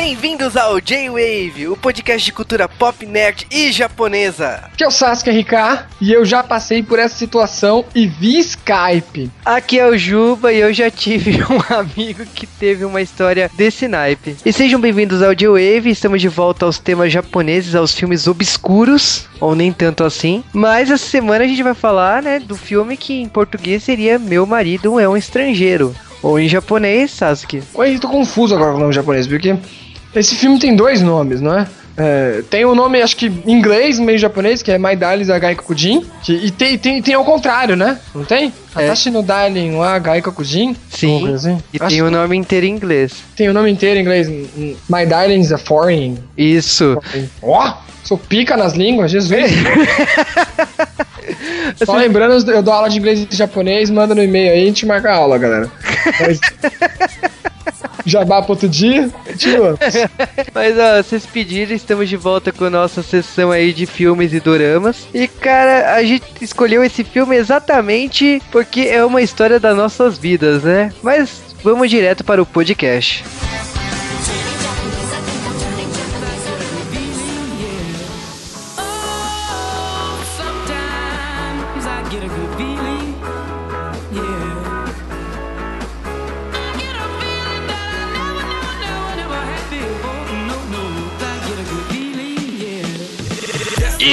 Bem-vindos ao J-Wave, o podcast de cultura pop, nerd e japonesa. Que é o Sasuke RK e eu já passei por essa situação e vi Skype. Aqui é o Juba e eu já tive um amigo que teve uma história desse naipe. E sejam bem-vindos ao J-Wave, estamos de volta aos temas japoneses, aos filmes obscuros, ou nem tanto assim. Mas essa semana a gente vai falar, né, do filme que em português seria Meu Marido é um Estrangeiro. Ou em japonês, Sasuke. Oi, tô confuso agora com o nome japonês, porque esse filme tem dois nomes, não é? É, tem o um nome, acho que em inglês, meio japonês, que é My Darling Agai Kokujin. Que, e tem, tem, tem ao contrário, né? Não tem? É. Atashi no Darling wa Agai Kokujin. Sim. Assim? E Acho tem o que nome inteiro em inglês. tem o nome inteiro em inglês. My Darling is a Foreign. Isso. Ó, sou pica nas línguas, Jesus. Só lembrando, eu dou aula de inglês e japonês, manda no e-mail aí e a gente marca a aula, galera. Mas... Jabá pro outro dia, continua. Mas ó, vocês pediram, estamos de volta com a nossa sessão aí de filmes e doramas. E cara, a gente escolheu esse filme exatamente porque é uma história das nossas vidas, né? Mas vamos direto para o podcast.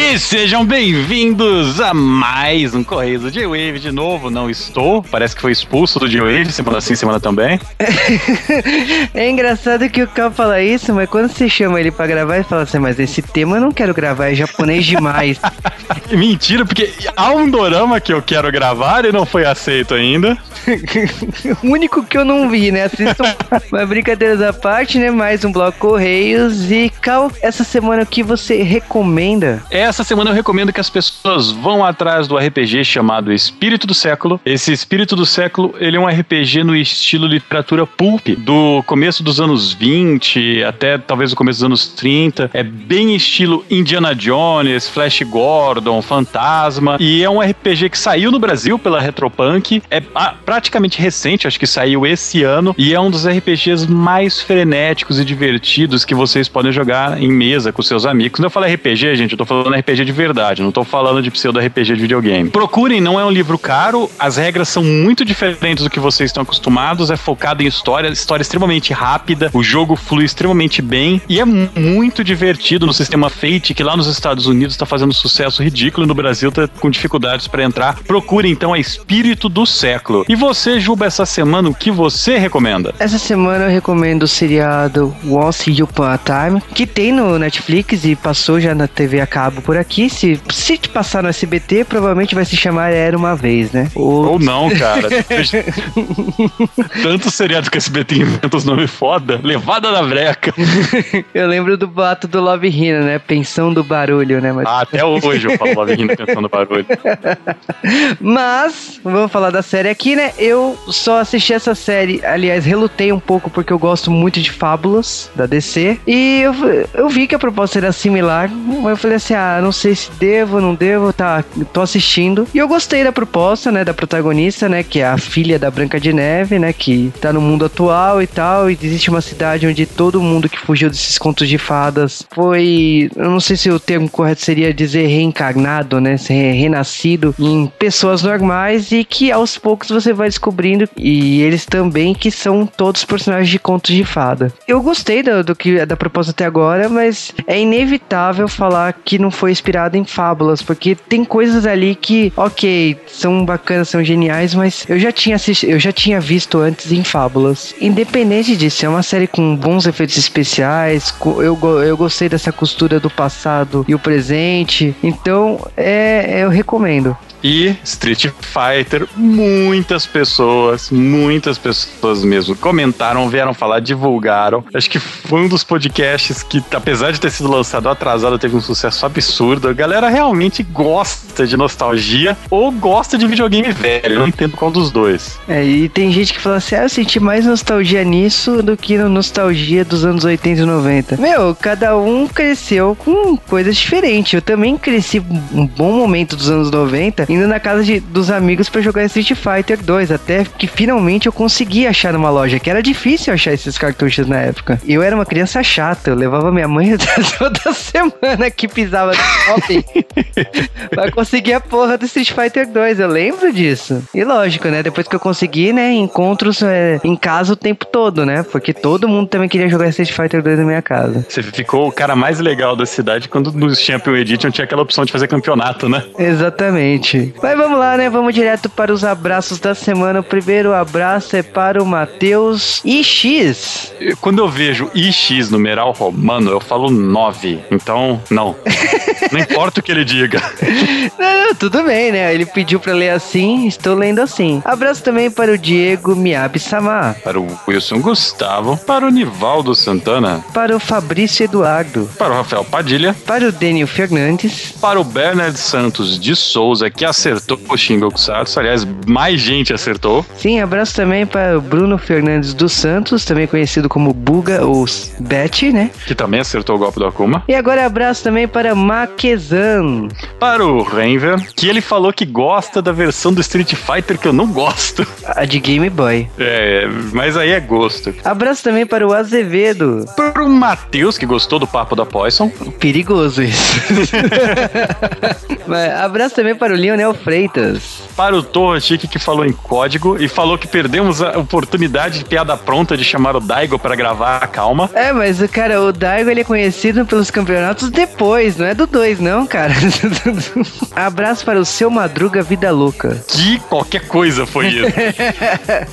E sejam bem-vindos a mais um Correio do J-Wave de novo. Não estou, parece que foi expulso do J-Wave, semana sim, semana também. É engraçado que o Cal fala isso, mas quando você chama ele pra gravar, ele fala assim: Mas esse tema eu não quero gravar, é japonês demais. Mentira, porque há um dorama que eu quero gravar e não foi aceito ainda. o único que eu não vi, né? Assistam. Mas brincadeiras à parte, né? Mais um bloco Correios. E Cal, essa semana o que você recomenda? Essa semana eu recomendo que as pessoas vão atrás do RPG chamado Espírito do Século. Esse Espírito do Século, ele é um RPG no estilo literatura pulp, do começo dos anos 20 até talvez o começo dos anos 30. É bem estilo Indiana Jones, Flash Gordon, Fantasma. E é um RPG que saiu no Brasil pela Retropunk. É ah, praticamente recente, acho que saiu esse ano. E é um dos RPGs mais frenéticos e divertidos que vocês podem jogar em mesa com seus amigos. Quando eu falo RPG, gente, eu tô falando RPG de verdade, não tô falando de pseudo RPG de videogame. Procurem, não é um livro caro, as regras são muito diferentes do que vocês estão acostumados, é focado em história, história extremamente rápida, o jogo flui extremamente bem e é muito divertido no sistema Fate, que lá nos Estados Unidos tá fazendo sucesso ridículo e no Brasil tá com dificuldades para entrar. Procure então a Espírito do Século. E você, Juba, essa semana, o que você recomenda? Essa semana eu recomendo o seriado Once Upon a Time, que tem no Netflix e passou já na TV a cabo por aqui. Se, se te passar no SBT, provavelmente vai se chamar Era Uma Vez, né? Ou Ou não, cara. Tanto seriado que esse SBT inventa os nomes foda. Levada da breca. eu lembro do bato do Love Hina, né? Pensão do barulho, né? Mas, Ah, até hoje eu falo Love Hina pensando barulho. Mas, vamos falar da série aqui, né? Eu só assisti essa série, aliás, relutei um pouco porque eu gosto muito de Fábulas da DC. E eu, eu vi que a proposta era similar, mas eu falei assim: ah, não sei se devo, não devo, tá, tô assistindo. E eu gostei da proposta, né, da protagonista, né, que é a filha da Branca de Neve, né, que tá no mundo atual e tal. E existe uma cidade onde todo mundo que fugiu desses contos de fadas foi. Eu não sei se o termo correto seria dizer reencarnado, né, renascido em pessoas normais e que aos poucos você vai descobrindo, e eles também, que são todos personagens de contos de fada. Eu gostei do, do que da proposta até agora, mas é inevitável falar que não foi inspirado em fábulas, porque tem coisas ali que, ok, são bacanas, são geniais, mas eu já tinha eu já tinha visto antes em fábulas. Independente disso, é uma série com bons efeitos especiais, eu, eu gostei dessa costura do passado e o presente, então é, eu recomendo. E Street Fighter, muitas pessoas, muitas pessoas mesmo comentaram, vieram falar, divulgaram. Acho que foi um dos podcasts que, apesar de ter sido lançado atrasado, teve um sucesso absurdo. A galera realmente gosta de nostalgia ou gosta de videogame velho. Eu não entendo qual dos dois. É, e tem gente que fala assim: ah, eu senti mais nostalgia nisso do que no nostalgia dos anos 80 e 90. Meu, cada um cresceu com coisas diferentes. Eu também cresci um bom momento dos anos 90 em indo na casa de, dos amigos pra jogar Street Fighter 2, até que finalmente eu consegui achar numa loja, que era difícil achar esses cartuchos na época. E eu era uma criança chata, eu levava minha mãe toda semana que pisava no shopping pra conseguir a porra do Street Fighter 2, eu lembro disso. E lógico, né, depois que eu consegui, né, encontros é, em casa o tempo todo, né, porque todo mundo também queria jogar Street Fighter 2 na minha casa. Você ficou o cara mais legal da cidade quando nos Champion Edition tinha aquela opção de fazer campeonato, né? Exatamente. Mas vamos lá, né? Vamos direto para os abraços da semana. O primeiro abraço é para o Matheus IX. Quando eu vejo IX numeral romano, eu falo 9. Então, não. Não importa o que ele diga. Não, não, tudo bem, né? Ele pediu para ler assim, estou lendo assim. Abraço também para o Diego Miyabi Samar. Para o Wilson Gustavo, para o Nivaldo Santana, Para o Fabrício Eduardo. para o Rafael Padilha, Para o Daniel Fernandes. para o Bernard Santos de Souza, que acertou o Shingokusatsu. Aliás, mais gente acertou. Sim, abraço também para o Bruno Fernandes dos Santos, também conhecido como Buga ou Bet, né? Que também acertou o golpe do Akuma. E agora abraço também para Maquezan. Para o Renver, que ele falou que gosta da versão do Street Fighter que eu não gosto. A de Game Boy. É, mas aí é gosto. Abraço também para o Azevedo. Para o Matheus, que gostou do papo da Poison. Perigoso isso. Abraço também para o Lionel Freitas. Para o Torra Chique, que falou em código e falou que perdemos a oportunidade de piada pronta de chamar o Daigo para gravar a calma. É, mas o cara, o Daigo ele é conhecido pelos campeonatos depois, não é do 2, não, cara. Abraço para o seu Madruga Vida Louca. Que qualquer coisa foi isso.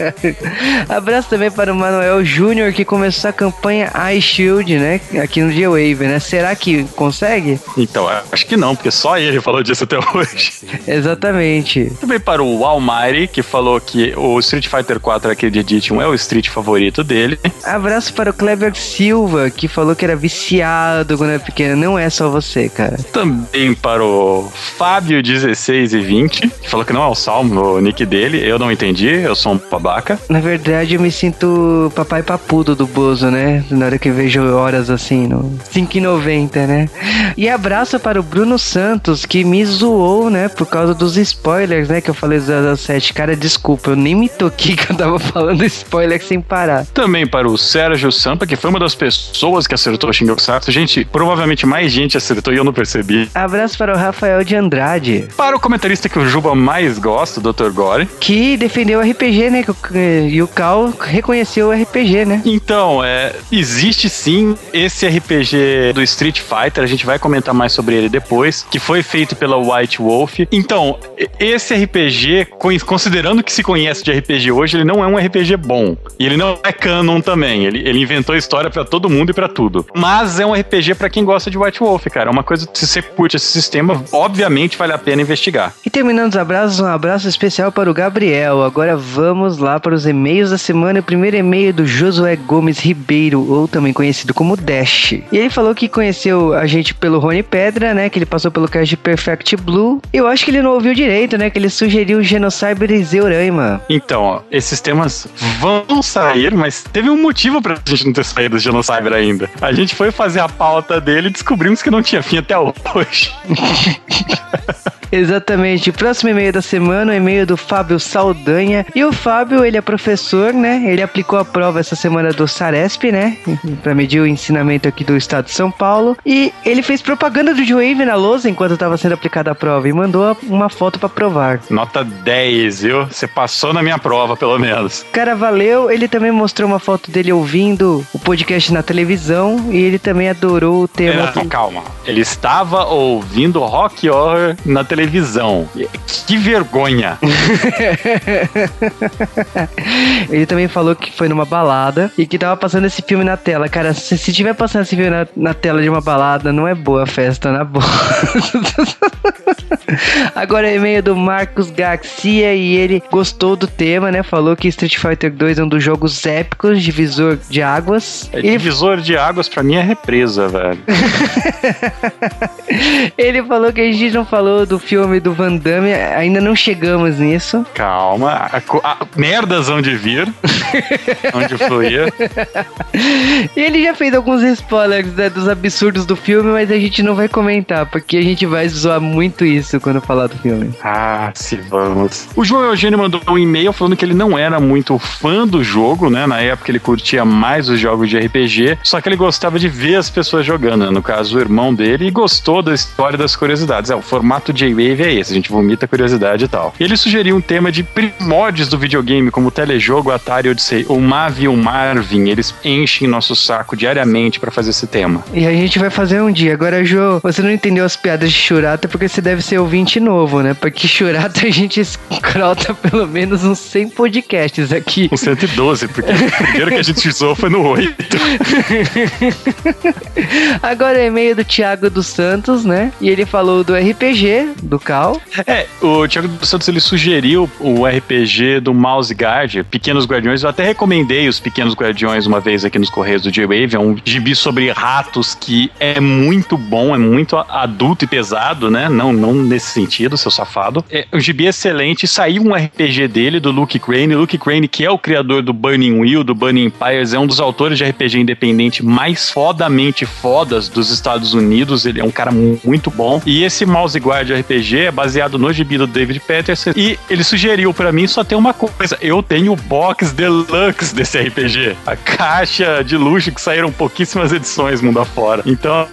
Abraço também para o Manuel Júnior que começou a campanha iShield, né? Aqui no G-Wave, né? Será que consegue? então, acho que não, porque só ele falou disso até hoje. Exatamente. Também para o Almighty, que falou que o Street Fighter 4 Arcade Edition é o Street favorito dele. Abraço para o Kleber Silva, que falou que era viciado quando era pequeno. Não é só você, cara. Também para o Fábio 16 e 20, que falou que não é o Salmo, o nick dele. Eu não entendi, eu sou um babaca. Na verdade, eu me sinto papai papudo do Bozo, né? Na hora que vejo horas assim, no 5,90, né? E abraço para o Bruno Santos, que me zoou, né? Por causa dos spoilers, né? Que eu falei do 07. Cara, desculpa, eu nem me toquei que eu tava falando spoiler sem parar. Também para o Sérgio Sampa, que foi uma das pessoas que acertou o Shingokusatsu. Gente, provavelmente mais gente acertou e eu não percebi. Abraço para o Rafael de Andrade, Para o comentarista que o Juba mais gosta, o Dr. Gore. que defendeu o RPG, né? E o Cal reconheceu o RPG, né? Então, é, existe sim esse RPG do Street Fighter, a gente vai comentar mais sobre ele depois, que foi feito pela White Wolf. Então, e- esse RPG, con- considerando que se conhece de RPG hoje, ele não é um RPG bom. E ele não é canon também. Ele, ele inventou história pra todo mundo e pra tudo. Mas é um RPG pra quem gosta de White Wolf, cara. É uma coisa, se você curte esse sistema, obviamente vale a pena investigar. E terminando os abraços, um abraço especial para o Gabriel. Agora vamos lá para os e-mails da semana. O primeiro e-mail é do Josué Gomes Ribeiro, ou também conhecido como Dash. E ele falou que conheceu a gente pelo Rony Pedra, né? Que ele passou pelo cast Perfect Blue. Eu acho que ele não ouviu direito, né? Que ele sugeriu o Genocyber e Zeuraima. Então, ó, esses temas vão sair, mas teve um motivo pra gente não ter saído do Genocyber ainda. A gente foi fazer a pauta dele e descobrimos que não tinha fim até hoje. Exatamente. Próximo e-mail da semana é o e-mail do Fábio Saldanha. E o Fábio, ele é professor, né? Ele aplicou a prova essa semana do Saresp, né? Pra medir o ensinamento aqui do estado de São Paulo. E ele fez propaganda do Joe na lousa enquanto estava sendo aplicada a prova e mandou uma foto pra provar. Nota 10, viu? Você passou na minha prova, pelo menos. Cara, valeu. Ele também mostrou uma foto dele ouvindo o podcast na televisão e ele também adorou o tema. Não, calma. Ele estava ouvindo Rock Horror na televisão. Que vergonha. Ele também falou que foi numa balada e que tava passando esse filme na tela. Cara, se, se tiver passando esse filme na, na tela de uma balada, não é boa a festa, na boa. Agora é e-mail do Marcos Garcia e ele gostou do tema, né? Falou que Street Fighter 2 é um dos jogos épicos, divisor de águas. É, Ele, Divisor de águas pra mim é represa, velho. ele falou que a gente não falou do filme do Van Damme, ainda não chegamos nisso. Calma. A, a, merdas onde vir. onde fluir. E ele já fez alguns spoilers né, dos absurdos do filme, mas a gente não vai comentar, porque a gente vai zoar muito isso quando falar do filme. Ah, se vamos. O João Eugênio mandou um e-mail falando que ele não era muito fã do jogo, né? Na época ele curtia mais os jogos de RPG, só que ele gostava de ver as pessoas jogando, né? no caso o irmão dele, e gostou da história das curiosidades. É, o formato J-Wave é esse, a gente vomita curiosidade e tal. Ele sugeriu um tema de primórdios do videogame, como o telejogo, Atari Odyssey, o Mavi e o Marvin. Eles enchem nosso saco diariamente pra fazer esse tema. E a gente vai fazer um dia. Agora, Jô, você não entendeu as piadas de Churata porque você deve ser ouvinte novo, né? Porque Churata a gente escrota pelo menos uns 100 podcasts aqui. O 112, porque o primeiro que a gente usou foi no 8. Agora é e-mail do Thiago dos Santos, né? E ele falou do RPG, do Cal. É, o Thiago Santos ele sugeriu o RPG do Mouse Guard, Pequenos Guardiões. Eu até recomendei os Pequenos Guardiões uma vez aqui nos Correios do J-Wave. É um gibi sobre ratos que é muito bom, é muito adulto e pesado, né? Não, não nesse sentido, seu safado. É um gibi excelente. Saiu um RPG dele, do Luke Crane. Luke Crane, que é o criador do Burning Wheel, do Burning Empires, é um dos autores de RPG independente mais fodamente fodas dos Estados Unidos. Ele é um cara mu- muito bom. E esse Mouse Guard RPG é baseado no gibi do David Patterson. E ele sugeriu pra mim só tem uma coisa: eu tenho o box deluxe desse RPG. A caixa de luxo que saíram pouquíssimas edições mundo afora. Então,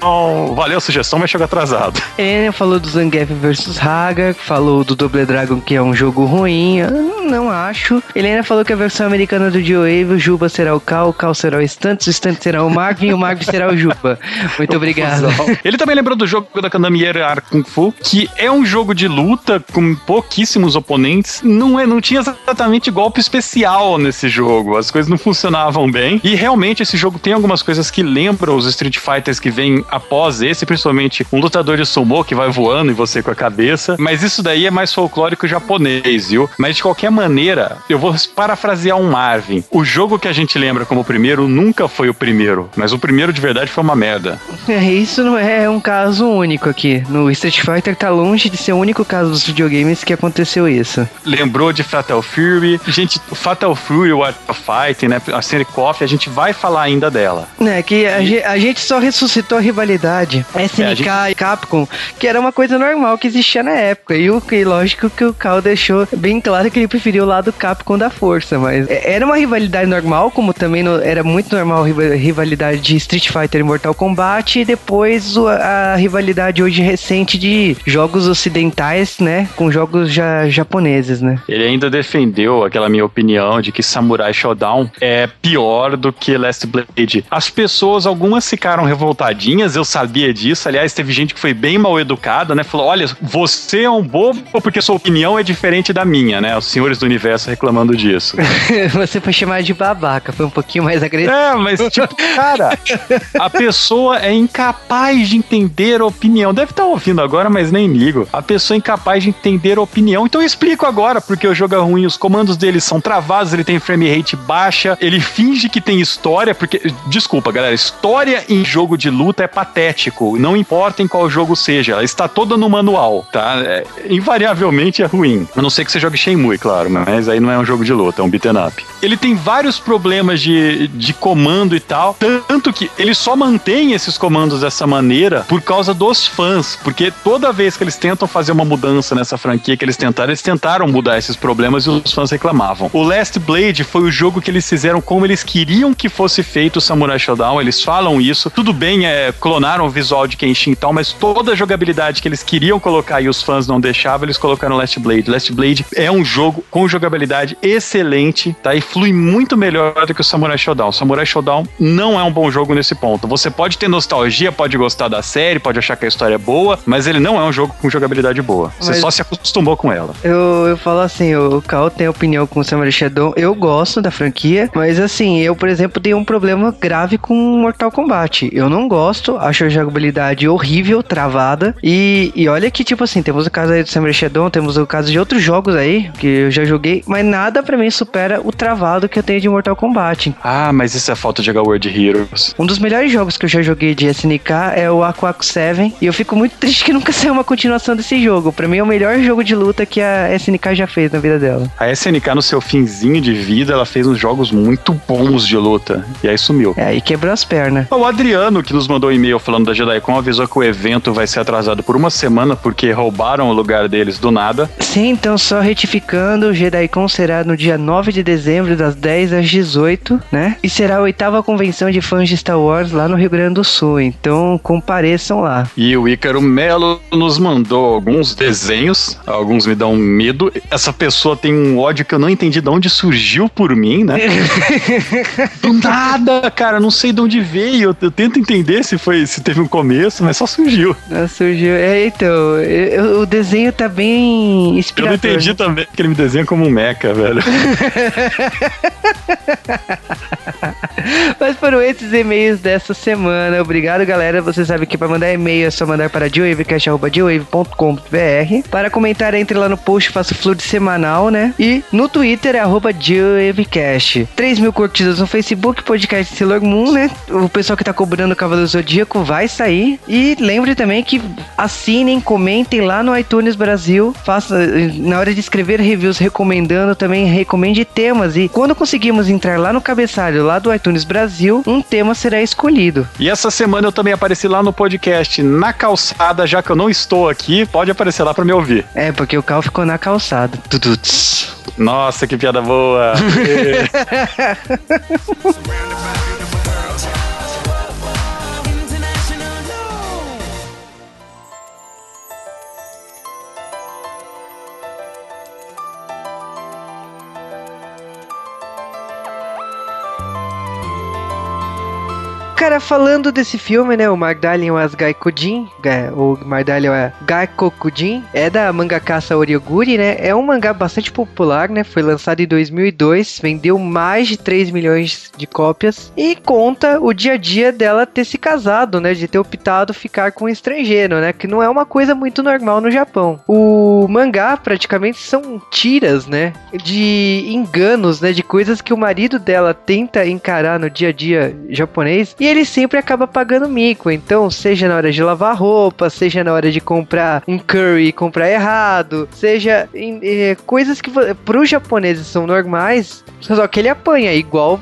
valeu a sugestão, mas chega atrasado. Ele falou do Zangief vs Haga, falou do Double Dragon, que é um jogo ruim. Eu não acho. Ele ainda falou que a versão americana do G-Wave, o Juba será o Cal, o Cal será o Stunts, o Stunts será o Marvin e o Marvin será o Juba. Muito obrigado. Ele também lembrou do jogo da Konami Era Kung Fu, que é um jogo de luta com pouquíssimos oponentes. Não, é, não tinha exatamente golpe especial nesse jogo. As coisas não funcionavam bem. E realmente esse jogo tem algumas coisas que lembram os Street Fighters que vêm após esse, principalmente um lutador de sumo que vai voando em você com a cabeça. Mas isso daí é mais folclórico japonês, viu? Mas de qualquer maneira, eu vou parafrasear um Marvin. O jogo que a gente lembra como o primeiro nunca foi o primeiro, mas o primeiro de verdade foi uma merda. É, isso não é um caso único aqui. No Street Fighter tá longe de ser o único caso dos videogames que aconteceu isso. lembrou de Fatal Fury. Gente, o Fatal Fury, o Art of Fighting, né? A série KOF, a gente vai falar ainda dela. É, que a, ge- a gente só ressuscitou a rivalidade SNK É, a gente- e Capcom, que era uma coisa normal que existia na época. E, o, e lógico que o Cal deixou bem claro que ele preferia o lado Capcom da força, mas é- era uma rivalidade normal, como também no- era muito normal a riva- rivalidade de Street Fighter e Mortal Kombat, e depois o- a rivalidade hoje recente de jogos ocidentais, né, com jogos ja- japoneses, né. Ele ainda defendeu aquela minha opinião de que Samurai Showdown é pior do que Last Blade. As pessoas, algumas ficaram revoltadinhas, eu sabia disso. Aliás, teve gente que foi bem mal educada, né? Falou: olha, você é um bobo porque sua opinião é diferente da minha, né? Os senhores do universo reclamando disso. Você foi chamado de babaca, foi um pouquinho mais agressivo. É, mas tipo, cara, a pessoa é incapaz de entender a opinião. Deve estar ouvindo agora, mas nem ligo. A pessoa é incapaz de entender a opinião. Então eu explico agora porque o jogo é ruim. Os comandos dele são travados, ele tem frame rate baixa, ele finge que tem história, porque. Desculpa, galera, história em jogo de luta é patético. Não importa em qual jogo seja, ela está toda no manual, tá? É, invariavelmente é ruim. A não ser que você jogue Shenmue, claro, mas aí não é um jogo de luta, é um beat'em up. Ele tem vários problemas de, de comando e tal, tanto que ele só mantém esses comandos dessa maneira por causa dos fãs, porque toda vez que eles tentam fazer uma mudança nessa franquia que eles tentaram, eles tentaram mudar esses problemas e os fãs reclamavam. O Last Blade foi o jogo que eles fizeram como eles queriam que fosse feito o Samurai Shodown, eles falam isso. Tudo bem, é, clonaram o visual de Kenshin e tal, mas toda a jogabilidade que eles queriam colocar e os fãs não deixavam, eles colocaram Last Blade. Last Blade é um jogo com jogabilidade excelente, tá? E flui muito melhor do que o Samurai Shodown. O Samurai Shodown não é um bom jogo nesse ponto. Você pode ter nostalgia, pode gostar da série, pode achar que a história é boa, mas ele não é um jogo com jogabilidade boa. Você Mas- só se acostumou com ela. Eu, eu falo assim, o Cal tem opinião com o Samurai Shodown. Eu gosto da franquia, mas assim, eu, por exemplo, tenho um problema grave com Mortal Kombat. Eu não gosto, acho a jogabilidade horrível, travada. E, e olha que, tipo assim, temos o caso aí do Samurai Shodown, temos o caso de outros jogos aí, que eu já joguei, mas nada pra mim supera o travado que eu tenho de Mortal Kombat. Ah, mas isso é falta de jogar World Heroes. Um dos melhores jogos que eu já joguei de SNK é o Aquaco 7 e eu fico muito triste que nunca saiu uma continuação desse jogo. Pra mim é o melhor jogo de luta que a a SNK já fez na vida dela. A SNK, no seu finzinho de vida, ela fez uns jogos muito bons de luta. E aí sumiu. É, e quebrou as pernas. O Adriano, que nos mandou um e-mail falando da JediCon, avisou que o evento vai ser atrasado por uma semana porque roubaram o lugar deles do nada. Sim, então só retificando, o JediCon será no dia 9 de dezembro, das 10 às 18, né? E será a oitava convenção de fãs de Star Wars lá no Rio Grande do Sul. Então compareçam lá. E o Ícaro Melo nos mandou alguns desenhos, alguns me dão medo. Essa pessoa tem um ódio que eu não entendi de onde surgiu por mim, né? Do nada, cara, não sei de onde veio. Eu, eu tento entender se foi se teve um começo, mas só surgiu. Ah, surgiu. É, então, eu- eu- o desenho tá bem Eu não inspirador. entendi também que ele me desenha como um mecha, velho. Mas foram esses e-mails dessa semana. Obrigado, galera. Você sabe que para mandar e-mail é só mandar para Para comentar, entre lá no post, faço flood semanal, né? E no Twitter é arroba geowavecast. 3 mil curtidas no Facebook, podcast Sailor Moon, né? O pessoal que tá cobrando o Cavaleiro Zodíaco vai sair. E lembre também que assinem, comentem lá no iTunes Brasil. Faça, na hora de escrever reviews recomendando, também recomende temas. E quando conseguimos entrar lá no cabeçalho lá do iTunes Brasil, um tema será escolhido. E essa semana eu também apareci lá no podcast Na Calçada, já que eu não estou aqui, pode aparecer lá pra me ouvir. É, porque o Cal ficou na calçada. Tuduts. Nossa, que piada boa! Cara, falando desse filme, né? O Magdallion as Gaikujin, Ga- o Magdallion é Gaikokujin, é da mangaka Saori Oguri, né? É um mangá bastante popular, né? Foi lançado em 2002, vendeu mais de 3 milhões de cópias e conta o dia a dia dela ter se casado, né? De ter optado ficar com um estrangeiro, né? Que não é uma coisa muito normal no Japão. O mangá praticamente são tiras, né? De enganos, né? De coisas que o marido dela tenta encarar no dia a dia japonês e ele sempre acaba pagando mico. Então, seja na hora de lavar roupa, seja na hora de comprar um curry e comprar errado, seja em, eh, coisas que para os japoneses são normais, só que ele apanha igual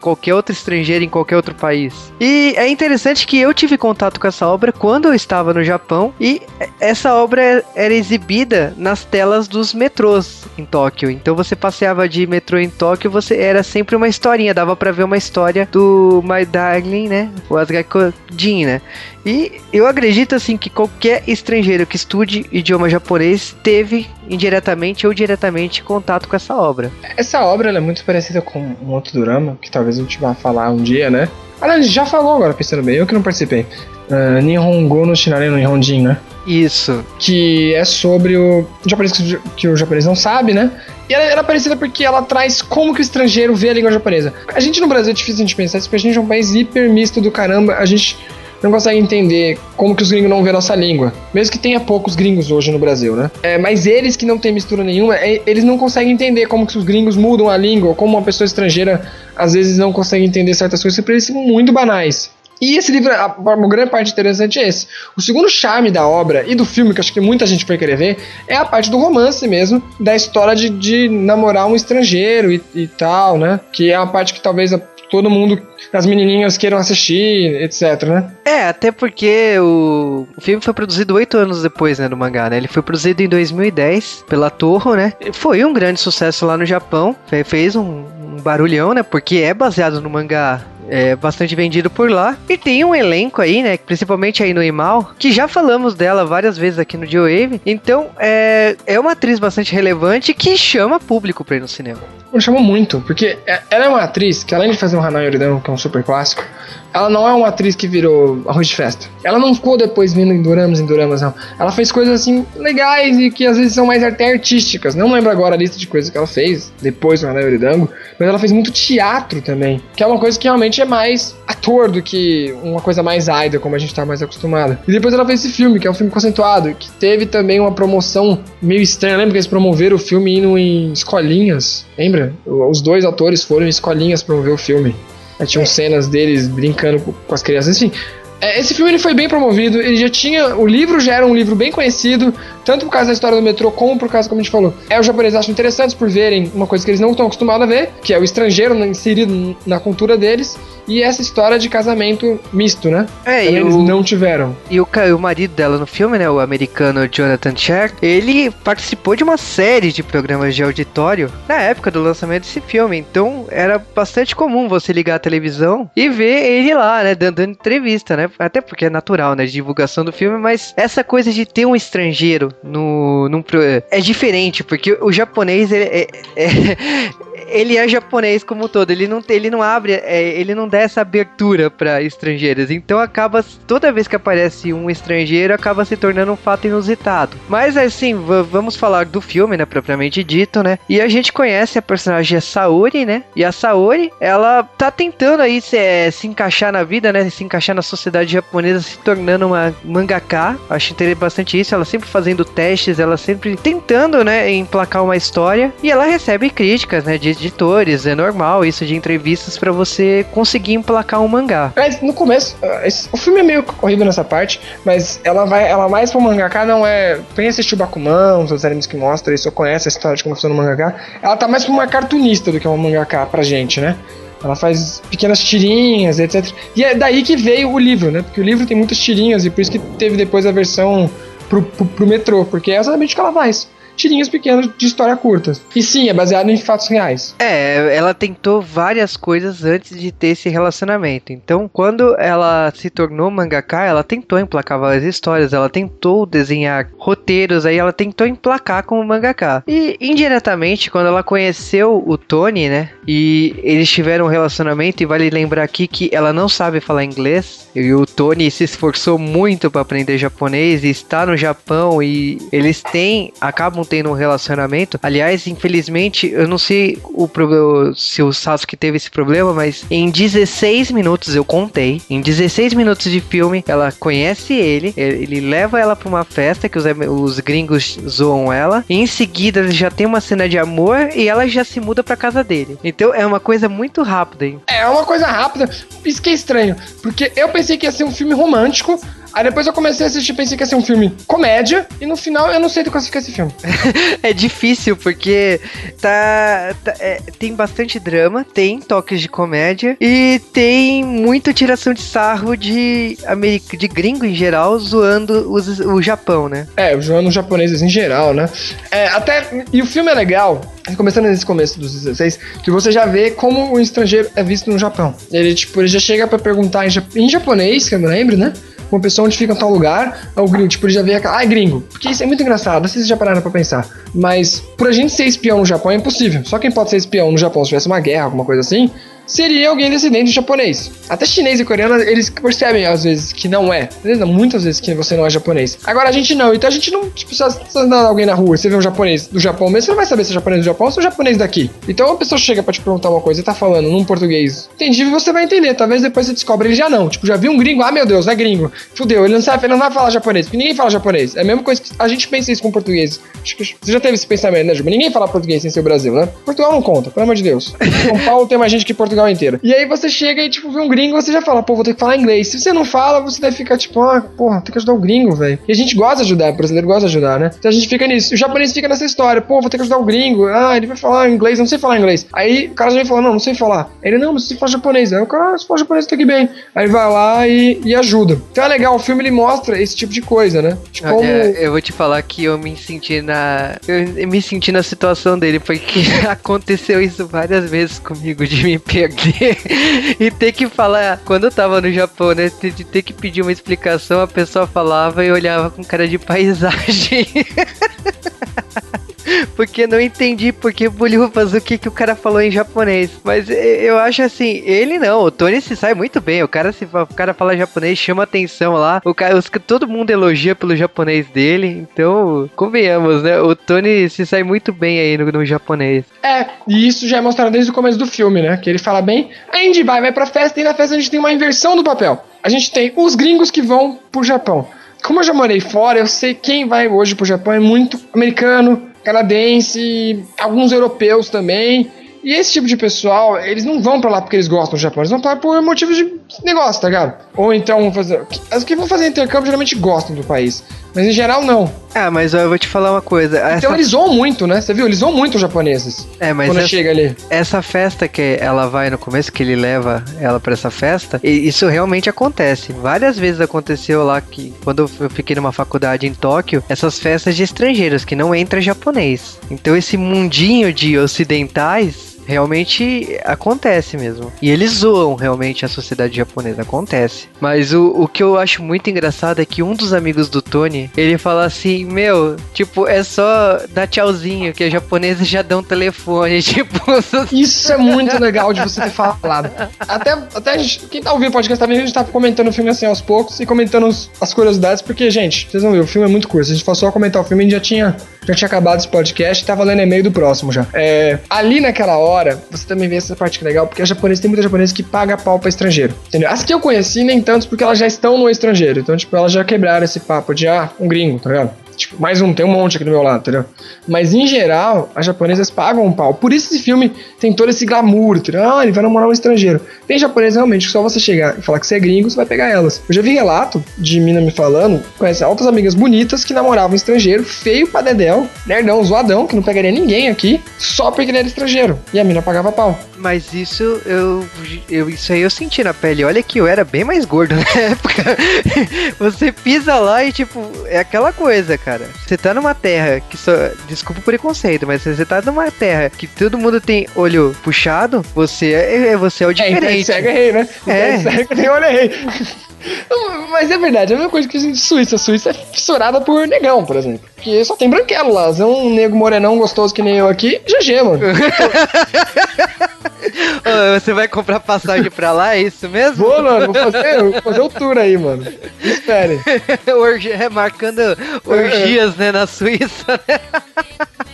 qualquer outro estrangeiro em qualquer outro país. E é interessante que eu tive contato com essa obra quando eu estava no Japão e essa obra era exibida nas telas dos metrôs em Tóquio. Então você passeava de metrô em Tóquio, você era sempre uma historinha, dava pra ver uma história do My Darling, né? O Asgakojin, né? E eu acredito assim que qualquer estrangeiro que estude idioma japonês teve indiretamente ou diretamente contato com essa obra. Essa obra é muito parecida com um outro drama, que talvez a gente vá falar um dia, né? Aliás, já falou agora, pensando bem, eu que não participei. Uh, Nihongo no Shinare no Nihonjin, né? Isso. Que é sobre o japonês que, o- que o japonês não sabe, né? E ela, ela é parecida porque ela traz como que o estrangeiro vê a língua japonesa. A gente no Brasil é difícil a gente pensar isso, porque a gente é um país hiper misto do caramba, a gente não consegue entender como que os gringos não vê nossa língua. Mesmo que tenha poucos gringos hoje no Brasil, né? É, mas eles que não têm mistura nenhuma, é, eles não conseguem entender como que os gringos mudam a língua, ou como uma pessoa estrangeira às vezes não consegue entender certas coisas, porque eles são muito banais. E esse livro, a, a grande parte interessante é esse. O segundo charme da obra e do filme, que acho que muita gente foi querer ver, é a parte do romance mesmo, da história de, de namorar um estrangeiro e, e tal, né? Que é a parte que talvez a- todo mundo, as menininhas queiram assistir, etc, né? É, até porque o, o filme foi produzido oito anos depois, né, do mangá, né? Ele foi produzido em 2010 pela Toho, né? Foi um grande sucesso lá no Japão, fe- fez um, um barulhão, né? Porque é baseado no mangá é bastante vendido por lá. E tem um elenco aí, né? Principalmente aí no Imal, que já falamos dela várias vezes aqui no Joe Então, é, é uma atriz bastante relevante que chama público pra ir no cinema. Chamou muito, porque é- ela é uma atriz que, além de fazer um Hanai Yoridan, que é um super clássico, ela não é uma atriz que virou arroz de festa. Ela não ficou depois vindo em doramas, em doramas, não. Ela fez coisas, assim, legais e que às vezes são mais até artísticas. Não lembro agora a lista de coisas que ela fez depois do Hanai Yoridango, mas ela fez muito teatro também, que é uma coisa que realmente é mais ator do que uma coisa mais idol, como a gente tá mais acostumado. E depois ela fez esse filme, que é um filme conceituado, que teve também uma promoção meio estranha. Lembra que eles promoveram o filme indo em escolinhas? Lembra? Os dois atores foram em escolinhas promover o filme. Aí tinham cenas deles brincando com as crianças. É, esse filme ele foi bem promovido, ele já tinha. O livro já era um livro bem conhecido, tanto por causa da história do metrô, como por causa, como a gente falou. É, os japoneses acham interessantes por verem uma coisa que eles não estão acostumados a ver, que é o estrangeiro inserido na cultura deles, e essa história de casamento misto, né? É, Também e eles o, não tiveram. e o, o marido dela no filme, né, o americano Jonathan Cher, ele participou de uma série de programas de auditório na época do lançamento desse filme. Então era bastante comum você ligar a televisão e ver ele lá, né, dando entrevista, né? Até porque é natural, né, de divulgação do filme, mas essa coisa de ter um estrangeiro no, num, é diferente, porque o japonês ele é- é- ele é japonês como um todo, ele não, ele não abre, é, ele não dá essa abertura para estrangeiros, então acaba, toda vez que aparece um estrangeiro, acaba se tornando um fato inusitado. Mas assim, vamos falar do filme, né, propriamente dito, né, e a gente conhece a personagem Saori, né, e a Saori, ela tá tentando aí se, é, se encaixar na vida, né, se encaixar na sociedade japonesa, se tornando uma mangaka, acho interessante bastante isso, ela sempre fazendo testes, ela sempre tentando, né, emplacar uma história, e ela recebe críticas, né, de editores, é normal isso de entrevistas pra você conseguir emplacar um mangá. Mas no começo, ah, o filme é meio corrido nessa parte, mas ela vai, ela mais pro mangaka não é. Quem assistiu Bakuman, os animes que mostram isso, ou conhece a história de como funciona o mangaka, ela tá mais pra uma cartunista do que uma mangaka pra gente, né? Ela faz pequenas tirinhas, etc. E é daí que veio o livro, né? Porque o livro tem muitas tirinhas e por isso que teve depois a versão pro, pro, pro metrô, porque é exatamente o que ela faz. Tirinhas pequenas de história curtas. E sim, é baseado em fatos reais. É, ela tentou várias coisas antes de ter esse relacionamento. Então, quando ela se tornou mangaka, ela tentou emplacar várias histórias, ela tentou desenhar roteiros, aí ela tentou emplacar como mangaka. E indiretamente, quando ela conheceu o Tony, né? E eles tiveram um relacionamento, e vale lembrar aqui que ela não sabe falar inglês. E o Tony se esforçou muito para aprender japonês e está no Japão e eles têm, acabam tendo um relacionamento. Aliás, infelizmente, eu não sei o pro- se o Sasuke teve esse problema, mas em 16 minutos eu contei, em 16 minutos de filme, ela conhece ele, ele leva ela para uma festa que os, os gringos zoam ela, e em seguida já tem uma cena de amor e ela já se muda para casa dele. Então é uma coisa muito rápida, hein? É uma coisa rápida. Isso que é estranho. Porque eu pensei que ia ser um filme romântico. Aí depois eu comecei a assistir pensei que ia ser um filme comédia. E no final eu não sei do que classificar esse filme. É difícil porque tá, tá- é, tem bastante drama, tem toques de comédia e tem muita tiração de sarro de americ de gringo em geral zoando os- o Japão, né? É, o João japoneses em geral, né? É, até. E o filme é legal, começando nesse começo dos 16, que você já vê como o estrangeiro é visto no Japão. Ele, tipo, ele já chega pra perguntar em, jap- em japonês, que eu me lembro, né? Uma pessoa onde fica em tal lugar, o gringo, tipo, ele já vê aquela. É gringo. Porque isso é muito engraçado, vocês já pararam pra pensar. Mas, por a gente ser espião no Japão é impossível. Só quem pode ser espião no Japão se tivesse uma guerra, alguma coisa assim, seria alguém descendente de japonês. Até chinês e coreano, eles percebem às vezes que não é. Muitas vezes que você não é japonês. Agora a gente não. Então a gente não, tipo, se você andar alguém na rua, você vê um japonês do Japão mesmo, você não vai saber se é japonês do Japão ou se é japonês daqui. Então a pessoa chega pra te perguntar uma coisa e tá falando num português entendível, você vai entender. Talvez depois você descobre ele já não. Tipo, já viu um gringo, ah meu Deus, é gringo. Fudeu, ele não sabe, ele não vai falar japonês, porque ninguém fala japonês. É a mesma coisa que a gente pensa isso com português. Você já teve esse pensamento, né, Juba? Ninguém fala português sem ser o Brasil, né? Portugal não conta, pelo amor de Deus. São Paulo tem mais gente que Portugal inteira. E aí você chega e, tipo, vê um gringo, você já fala, pô, vou ter que falar inglês. Se você não fala, você vai ficar, tipo, ah, porra, tem que ajudar o gringo, velho. E a gente gosta de ajudar, o brasileiro gosta de ajudar, né? Então a gente fica nisso. O japonês fica nessa história, pô, vou ter que ajudar o gringo. Ah, ele vai falar inglês, não sei falar inglês. Aí o cara já vem falando, não, não sei falar. Ele, não, mas você fala japonês. Aí o cara, ah, se fala japonês, tá aqui bem. Aí ele vai lá e, e ajuda. Então é legal, o filme ele mostra esse tipo de coisa, né? De como. Olha, eu vou te falar que eu me senti na. Eu me senti na situação dele, porque aconteceu isso várias vezes comigo de me perder e ter que falar. Quando eu tava no Japão, né? De ter que pedir uma explicação, a pessoa falava e olhava com cara de paisagem. Porque não entendi porque bolhufas o que, que o cara falou em japonês. Mas eu acho assim, ele não, o Tony se sai muito bem. O cara se o cara fala japonês, chama atenção lá. O cara, os- todo mundo elogia pelo japonês dele. Então, convenhamos, né? O Tony se sai muito bem aí no, no japonês. É, e isso já é mostrado desde o começo do filme, né? Que ele fala bem. A gente vai, vai pra festa e na festa a gente tem uma inversão do papel. A gente tem os gringos que vão pro Japão. Como eu já morei fora, eu sei quem vai hoje pro Japão é muito americano, canadense, alguns europeus também. E esse tipo de pessoal, eles não vão pra lá porque eles gostam do Japão, eles vão pra lá por motivos de negócio, tá ligado? Ou então fazer. As que vão fazer intercâmbio geralmente gostam do país. Mas em geral, não. Ah, mas ó, eu vou te falar uma coisa. Então Essa- eles zoam muito, né? Você viu? Eles zoam muito os japoneses. É, mas quando essa, chega ali. essa festa que ela vai no começo, que ele leva ela pra essa festa, isso realmente acontece. Várias vezes aconteceu lá que, quando eu fiquei numa faculdade em Tóquio, essas festas de estrangeiros, que não entra japonês. Então esse mundinho de ocidentais. Realmente acontece mesmo. E eles zoam realmente a sociedade japonesa. Acontece. Mas o, o que eu acho muito engraçado é que um dos amigos do Tony, ele fala assim: Meu, tipo, é só dar tchauzinho, que os japoneses já dão telefone. Tipo, Isso é muito legal de você ter falado. Até, até gente, quem tá ouvindo o podcast também, a gente tá comentando o filme assim aos poucos e comentando os- as curiosidades, porque, gente, vocês vão ver, o filme é muito curto. A gente só comentar o filme, gente já tinha, já tinha acabado esse podcast e tava lendo e-mail do próximo já. É, ali naquela hora, você também vê essa parte que é legal, porque a japonesa tem muita japonesa que paga pau pra estrangeiro. Entendeu? As que eu conheci, nem tantos, porque elas já estão no estrangeiro. Então, tipo, elas já quebraram esse papo de, ah, um gringo, tá ligado? Tipo, mais um, tem um monte aqui do meu lado, entendeu? Mas em geral, as japonesas pagam um pau. Por isso esse filme tem todo esse glamour, entendeu? Ah, ele vai namorar um estrangeiro. Tem japonês realmente que só você chegar e falar que você é gringo, você vai pegar elas. Eu já vi relato de mina me falando, conhece altas amigas bonitas que namoravam um estrangeiro, feio pra dedéu, nerdão, zoadão, que não pegaria ninguém aqui, só porque ele era estrangeiro. E a mina pagava pau. Mas isso eu, eu isso aí eu senti na pele. Olha que eu era bem mais gordo na época. Você pisa lá e tipo, é aquela coisa, cara. Você tá numa terra que só, desculpa o preconceito, mas você tá numa terra que todo mundo tem olho puxado, você é, é- você é o É, então diferente. cega rei, né? É. É. Cega tem olho rei. Mas é verdade, é a mesma coisa que a gente Suíça. A Suíça é fissurada por negão, por exemplo. Porque só tem branquelo lá. Se é um nego morenão gostoso que nem eu aqui, GG, mano. Ô, Você vai comprar passagem pra lá, é isso mesmo? Vou, mano, vou fazer, vou fazer o tour aí, mano. Espere. Orgi- é, marcando orgias, né, na Suíça, né?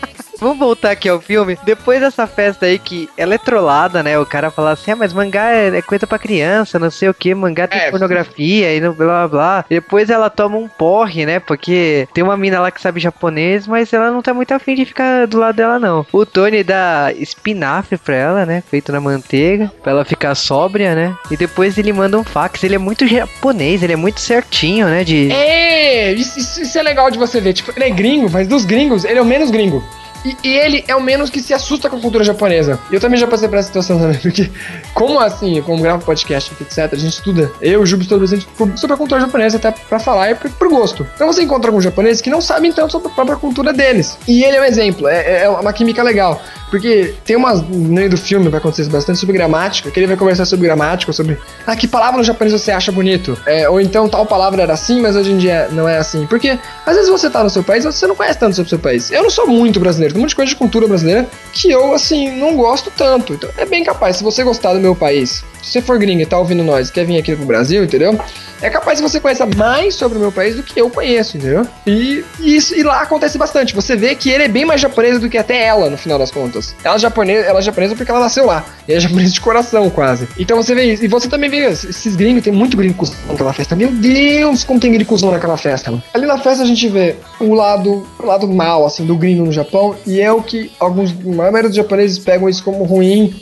Vamos voltar aqui ao filme. Depois dessa festa aí que ela é trollada, né? O cara fala assim: ah, mas mangá é, é coisa pra criança, não sei o que, mangá tem É. pornografia e não blá blá blá. Depois ela toma um porre, né? Porque tem uma mina lá que sabe japonês, mas ela não tá muito afim de ficar do lado dela, não. O Tony dá espinafre pra ela, né? Feito na manteiga, pra ela ficar sóbria, né? E depois ele manda um fax. Ele é muito japonês, ele é muito certinho, né? De. É, isso- isso é legal de você ver. Tipo, ele é gringo, mas dos gringos, ele é o menos gringo. E, e ele é o menos que se assusta com a cultura japonesa. Eu também já passei por essa situação também, porque, como assim, como gravo podcast, etc., a gente estuda, eu, o Júlio, todos a gente sobre a cultura japonesa, até pra falar e pro gosto. Então você encontra alguns japoneses que não sabem tanto sobre a própria cultura deles. E ele é um exemplo, é, é uma química legal. Porque tem umas. No meio do filme vai acontecer bastante sobre gramática, que ele vai conversar sobre gramática, sobre. Ah, que palavra no japonês você acha bonito? É, ou então tal palavra era assim, mas hoje em dia não é assim. Porque às vezes você tá no seu país, você não conhece tanto sobre o seu país. Eu não sou muito brasileiro, tem um monte de coisa de cultura brasileira que eu, assim, não gosto tanto. Então é bem capaz, se você gostar do meu país, se você for gringo e tá ouvindo nós, quer vir aqui pro Brasil, entendeu? É capaz que você conheça mais sobre o meu país do que eu conheço, entendeu? E, e isso, e lá acontece bastante. Você vê que ele é bem mais japonês do que até ela, no final das contas. Ela é japonesa, ela é japonesa porque ela nasceu lá. E é japonesa de coração, quase. Então você vê isso. E você também vê esses gringos, tem muito gringo cuzão naquela festa. Meu Deus, como tem gringo cuzão naquela festa. Ali na festa a gente vê o lado, o lado mal, assim, do gringo no Japão. E é o que alguns, a maioria dos japoneses pegam isso como ruim.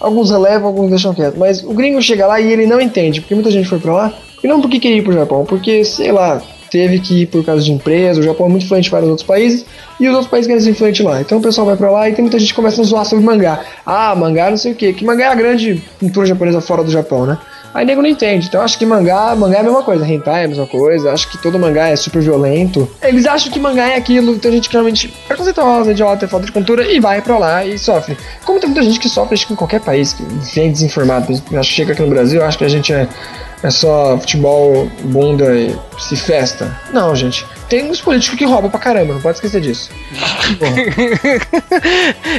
Alguns relevam, alguns deixam quieto. Mas o gringo chega lá e ele não entende, porque muita gente foi pra lá. E não porque queria ir pro Japão, porque, sei lá, teve que ir por causa de empresa. O Japão é muito influente em vários outros países. E os outros países querem ser influentes lá. Então o pessoal vai pra lá e tem muita gente que começa a zoar sobre mangá. Ah, mangá não sei o que. Que mangá é a grande cultura japonesa fora do Japão, né? Aí nego não entende. Então acho que mangá, mangá é a mesma coisa, hentai é a mesma coisa. Acho que todo mangá é super violento. Eles acham que mangá é aquilo, tem gente que realmente é preconceituosa, idiota, é falta de cultura e vai pra lá e sofre. Como tem muita gente que sofre acho que em qualquer país, que vem desinformado. Acho que chega aqui no Brasil, acho que a gente é, é só futebol, bunda e se festa. Não, gente. Tem uns políticos que roubam pra caramba, não pode esquecer disso.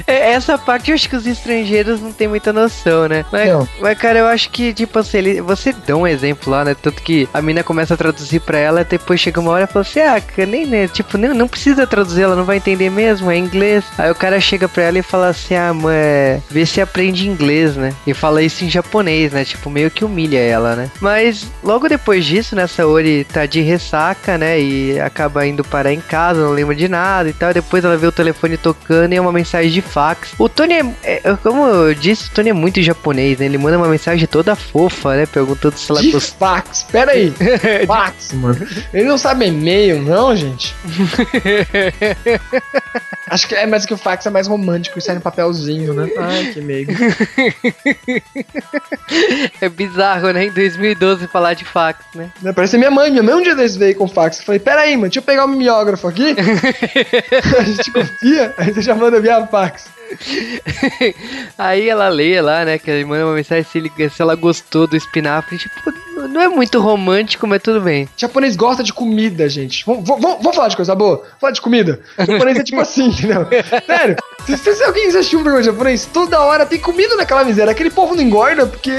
É, Essa parte eu acho que os estrangeiros não tem muita noção, né? Mas, mas, cara, eu acho que, tipo assim, ele, você dá um exemplo lá, né? Tanto que a mina começa a traduzir pra ela, depois chega uma hora e fala assim, ah, cara, nem, né? Tipo, nem, não precisa traduzir, ela não vai entender mesmo, é inglês. Aí o cara chega pra ela e fala assim, ah, mãe, vê se aprende inglês, né? E fala isso em japonês, né? Tipo, meio que humilha ela, né? Mas logo depois disso, né, Saori tá de ressaca, né? E acaba acaba indo parar em casa, não lembra de nada e tal. E depois ela vê o telefone tocando e é uma mensagem de fax. O Tony é, é- como eu disse, o Tony é muito japonês, né? Ele manda uma mensagem toda fofa, né? Perguntando se ela De fax, pera aí. fax, mano. Ele não sabe e-mail, não, gente? Acho que é mais que o fax é mais romântico e sai no papelzinho, né? Ai, que meigo. É bizarro, né? Em 2012 falar de fax, né? Né, Parece minha mãe. Minha mãe um dia desse veio com fax. Eu falei, pera aí, mano, deixa eu pegar o mimeógrafo aqui. a gente confia, aí você já manda via fax. Aí ela lê lá, né? Que ele manda uma mensagem se, ele- se ela gostou do espinafre. Tipo, não é muito romântico, mas tudo bem. japonês gosta de comida, gente. Vamos, vamos, vamos falar de coisa boa? Falar de comida. O japonês é tipo assim, entendeu? Sério, se, se, se alguém assistiu um programa japonês, toda hora tem comida naquela miséria. Aquele povo não engorda, porque,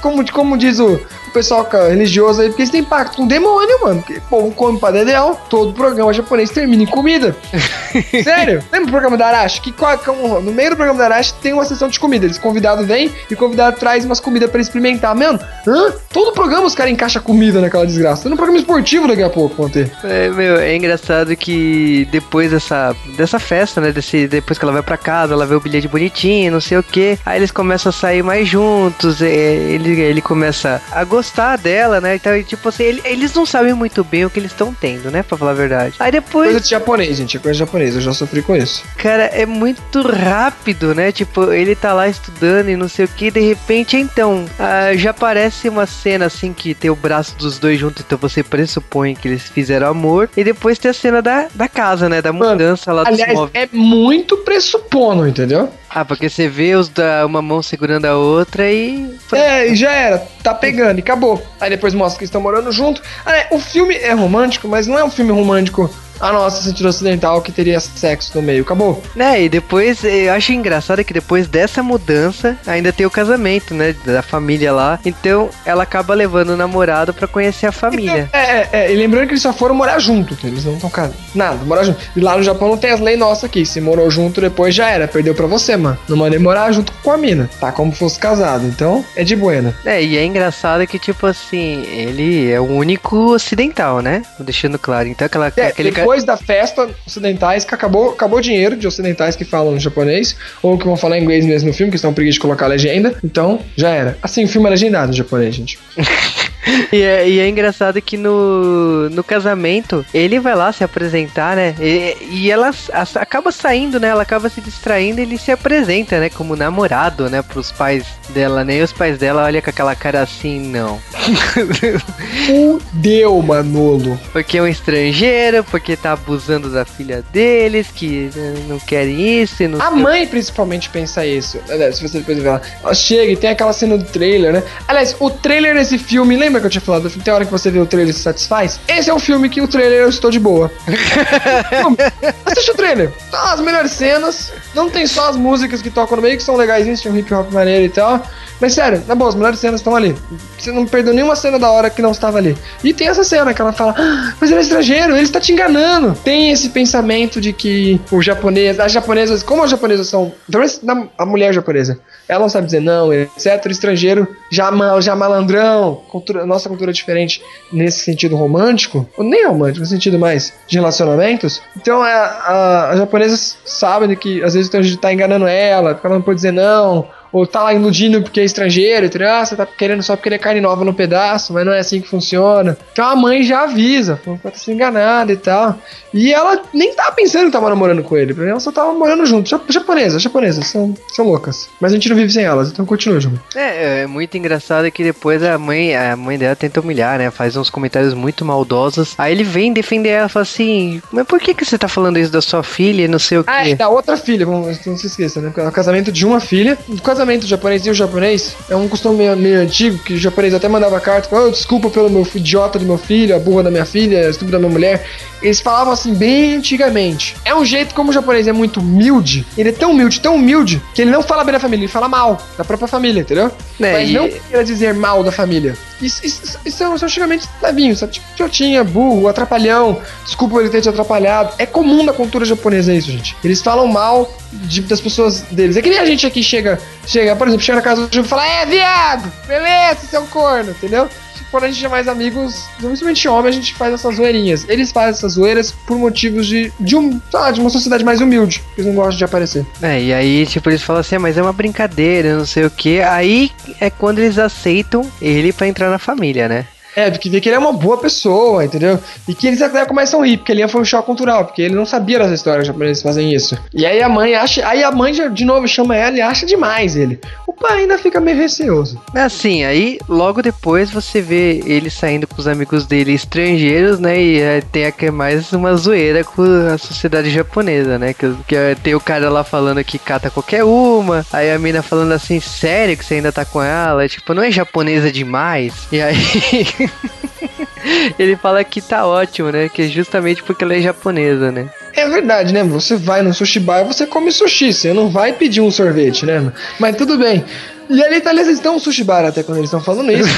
como, como diz o, o pessoal ca- religioso aí, porque eles têm pacto com o demônio, mano. Porque o povo come pra dedéu, todo programa japonês termina em comida. Sério? Lembra o programa da Arashi? Que, um- no meio do programa da Arashi tem uma sessão de comida. Eles convidado vem e o convidado traz umas comidas pra ele experimentar. Mano, hã? Todo programa os caras encaixam comida naquela desgraça. Tem um programa esportivo daqui a pouco, vão ter. É, meu, é engraçado que depois dessa, dessa festa, né? Desse, depois que ela vai pra casa, ela vê o bilhete bonitinho, não sei o que. Aí eles começam a sair mais juntos. é, ele, ele começa a gostar dela, né? Então, tipo assim, ele- eles não sabem muito bem o que eles estão tendo, né? Pra falar a verdade. Aí depois. Coisa de japonês, gente. É coisa de japonês. Eu já sofri com isso. Cara, é muito rápido, né? Tipo, ele tá lá estudando e não sei o que, de repente, então, ah, já aparece uma cena assim que tem o braço dos dois juntos, então você pressupõe que eles fizeram amor. E depois tem a cena da, da casa, né? Da Mano, mudança lá dos Aliás, móveis. é muito pressupono, entendeu? Ah, porque você vê os da uma mão segurando a outra e. É, e já era. Tá pegando e acabou. Aí depois mostra que estão morando junto. Ah, é, o filme é romântico, mas não é um filme romântico a nossa sentido ocidental que teria sexo no meio. Acabou. Né, e depois eu acho engraçado que depois dessa mudança ainda tem o casamento, né? Da família lá. Então ela acaba levando o namorado pra conhecer a família. É, é, é. E lembrando que eles só foram morar junto. que Eles não estão casados. Nada, morar junto. E lá no Japão não tem as leis nossas aqui. Se morou junto, depois já era. Perdeu pra você, mano. Não mandei morar junto com a mina. Tá como fosse casado. Então, é de buena. É, e é engraçado que, tipo assim, ele é o único ocidental, né? Deixando claro. Então aquela, É, aquele ca- depois da festa ocidentais, que acabou, acabou o dinheiro de ocidentais que falam japonês, ou que vão falar inglês mesmo no filme, que estão preguiça de colocar legenda. Então, já era. Assim, o filme é legendado em japonês, gente. E é, e é engraçado que no, no casamento ele vai lá se apresentar, né? E, e ela a- acaba saindo, né? Ela acaba se distraindo e ele se apresenta, né? Como namorado, né? Pros pais dela, né? E os pais dela olham com aquela cara assim, não. Fudeu, Manolo. Porque é um estrangeiro, porque tá abusando da filha deles, que né, não querem isso não A mãe principalmente pensa isso. Se você depois ver ela, ela chega e tem aquela cena do trailer, né? Aliás, o trailer desse filme, lembra que eu tinha falado do filme? Tem hora que você vê o trailer e se satisfaz? Esse é um filme que o trailer eu estou de boa. Assiste o trailer. Tá as melhores cenas. Não tem só as músicas que tocam no meio, que são legais, tem um hip hop maneiro e tal. Mas sério, na boa, as melhores cenas estão ali. Você não perdeu nenhuma cena da hora que não estava ali. E tem essa cena que ela fala, "Ah, mas ele é estrangeiro, ele está te enganando. Tem esse pensamento de que o japonês, as japonesas, como as japonesas são, talvez a mulher japonesa, ela não sabe dizer não, etc. O estrangeiro já, já malandrão, cultura, nossa cultura é diferente nesse sentido romântico, ou nem romântico, no sentido mais de relacionamentos. Então a, a, as japonesas sabem que às vezes o estrangeiro tá enganando ela, porque ela não pode dizer não, ou tá lá iludindo porque é estrangeiro, entendeu? Ah, você tá querendo só porque ele é carne nova no pedaço, mas não é assim que funciona. Então a mãe já avisa, falando tá sendo enganada e tal. E ela nem tava pensando que tava namorando com ele, pra mim ela só tava morando junto. Ja- Japonesas, japonesas, são, são loucas. Mas a gente não vive sem elas, então continua, Júlio. É, é muito engraçado que depois a mãe, a mãe dela tenta humilhar, né? Faz uns comentários muito maldosos. Aí ele vem defender ela fala assim: Mas por que, que você tá falando isso da sua filha e não sei o Ah, quê? e da outra filha, não se esqueça, né? É o casamento de uma filha. O casamento japonês e o japonês é um costume meio, meio antigo, que o japonês até mandava carta, "Oh, desculpa pelo meu idiota do meu filho, a burra da minha filha, a estúpida da minha mulher. Eles falavam assim bem antigamente. É um jeito como o japonês é muito humilde, ele é tão humilde, tão humilde, que ele não fala bem da família, ele fala mal da própria família, entendeu? Né, Mas e- não queira dizer mal da família. Isso, isso, isso são, são xingamentos levinhos, sabe? Tipo, tiotinha, burro, atrapalhão, desculpa ele ter te atrapalhado. É comum na cultura japonesa isso, gente. Eles falam mal de- das pessoas deles. É que nem a gente aqui chega, chega, por exemplo, chega na casa do Ju e fala, é, viado, beleza, seu corno, entendeu? Quando a gente é mais amigos, principalmente homem, a gente faz essas zoeirinhas. Eles fazem essas zoeiras por motivos de, de, um, lá, de uma sociedade mais humilde. Eles não gostam de aparecer. É, e aí, tipo, eles falam assim, "Ah, mas é uma brincadeira, não sei o que. Aí é quando eles aceitam ele pra entrar na família, né? É, porque vê que ele é uma boa pessoa, entendeu? E que eles até começam a rir, porque ali foi um choque cultural, porque ele não sabia dessa história que os japoneses fazem isso. E aí a mãe acha. Aí a mãe já, de novo chama ela e acha demais ele. O pai ainda fica meio receoso. Assim, aí logo depois você vê ele saindo com os amigos dele estrangeiros, né? E é, tem aqui mais uma zoeira com a sociedade japonesa, né? Que, que é, tem o cara lá falando que cata qualquer uma, aí a mina falando assim, sério que você ainda tá com ela? Tipo, não é japonesa demais? E aí. ele fala que tá ótimo, né? Que é justamente porque ela é japonesa, né? É verdade, né? Você vai no sushi bar, você come sushi, você não vai pedir um sorvete, né? Mas tudo bem. E ali, tá, eles estão um sushi bar até quando eles estão falando isso.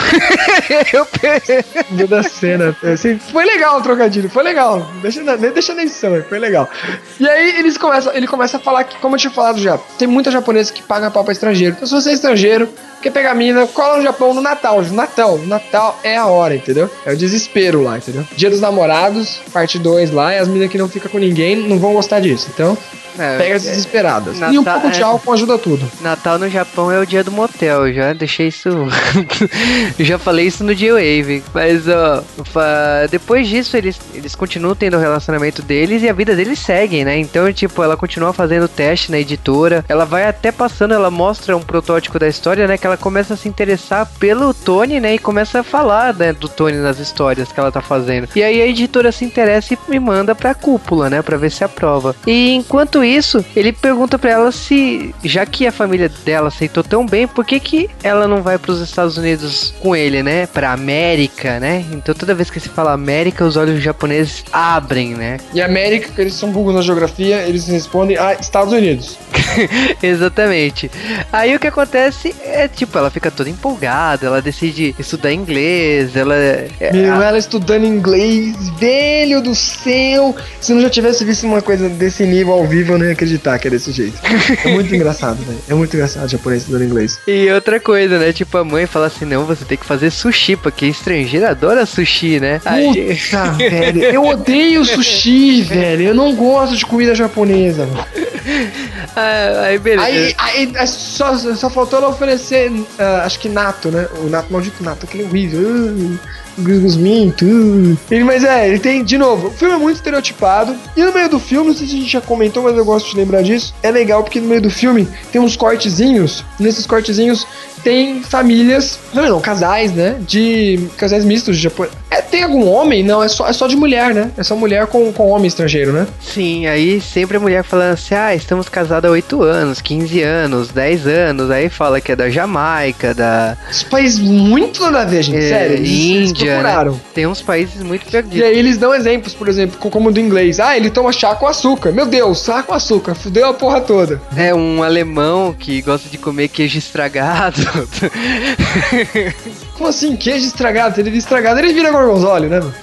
Eu Dia da cena. Assim, foi legal o trocadilho, foi legal. Deixa na, deixa na edição, foi legal. E aí eles começam, ele começa a falar que, como eu tinha falado já, tem muita japonesa que paga pau pra estrangeiro. Então se você é estrangeiro, quer pegar mina, cola no Japão no Natal. No Natal, no Natal é a hora, entendeu? É o desespero lá, entendeu? Dia dos namorados, parte 2 lá, e as minas que não ficam com ninguém não vão gostar disso. Então, É, pega as desesperadas. Natal- e um pouco de é. álcool ajuda tudo. Natal no Japão é o dia do motel, eu já deixei isso. já falei isso no J-Wave. Mas, ó, fa- depois disso, eles, eles continuam tendo o relacionamento deles e a vida deles segue, né? Então, tipo, ela continua fazendo teste na editora. Ela vai até passando, ela mostra um protótipo da história, né? Que ela começa a se interessar pelo Tony, né? E começa a falar né, do Tony nas histórias que ela tá fazendo. E aí a editora se interessa e me manda pra cúpula, né? Pra ver se aprova. E enquanto isso, ele pergunta pra ela se, já que a família dela aceitou tão bem, por que que ela não vai pros Estados Unidos com ele, né? Pra América, né? Então toda vez que se fala América, os olhos japoneses abrem, né? E América, que eles são burros na geografia, eles respondem a Estados Unidos. Exatamente. Aí o que acontece é, tipo, ela fica toda empolgada, ela decide estudar inglês, ela. é- Meu, ela estudando inglês, velho do céu. Se não já tivesse visto uma coisa desse nível ao vivo, eu não ia acreditar que é desse jeito. É muito engraçado, velho. É muito engraçado japonês estudando inglês. E outra coisa, né? Tipo, a mãe fala assim: não, você tem que fazer sushi, porque estrangeiro adora sushi, né? Puta, velho. Eu odeio sushi, velho. Eu não gosto de comida japonesa, mano. Ah, aí beleza. Aí, aí, aí só, só faltou ela oferecer, ah, acho que nato, né? O nato, maldito nato, aquele horrível. Uh, Gusminto. Uh. Ele, mas é, ele tem, de novo, o filme é muito estereotipado. E no meio do filme, não sei se a gente já comentou, mas eu gosto de lembrar disso. É legal porque no meio do filme tem uns cortezinhos. Nesses cortezinhos tem famílias, não, não, casais, né? De casais mistos de Japão. É, tem algum homem? Não, é só, é só de mulher, né? É só mulher com, com homem estrangeiro, né? Sim, aí sempre a mulher falando assim: ah, estamos casados há 8 anos, 15 anos, 10 anos. Aí fala que é da Jamaica, da Esse país muito nada a ver, gente. É, Sério, eles Índia, né? Tem uns países muito E perdidos. aí eles dão exemplos, por exemplo, co- como do inglês. Ah, ele toma chá com açúcar. Meu Deus, chá com açúcar. Fudeu a porra toda. É um alemão que gosta de comer queijo estragado. Como assim? Queijo estragado? Se ele estragado, ele vira gorgonzola, né? mano?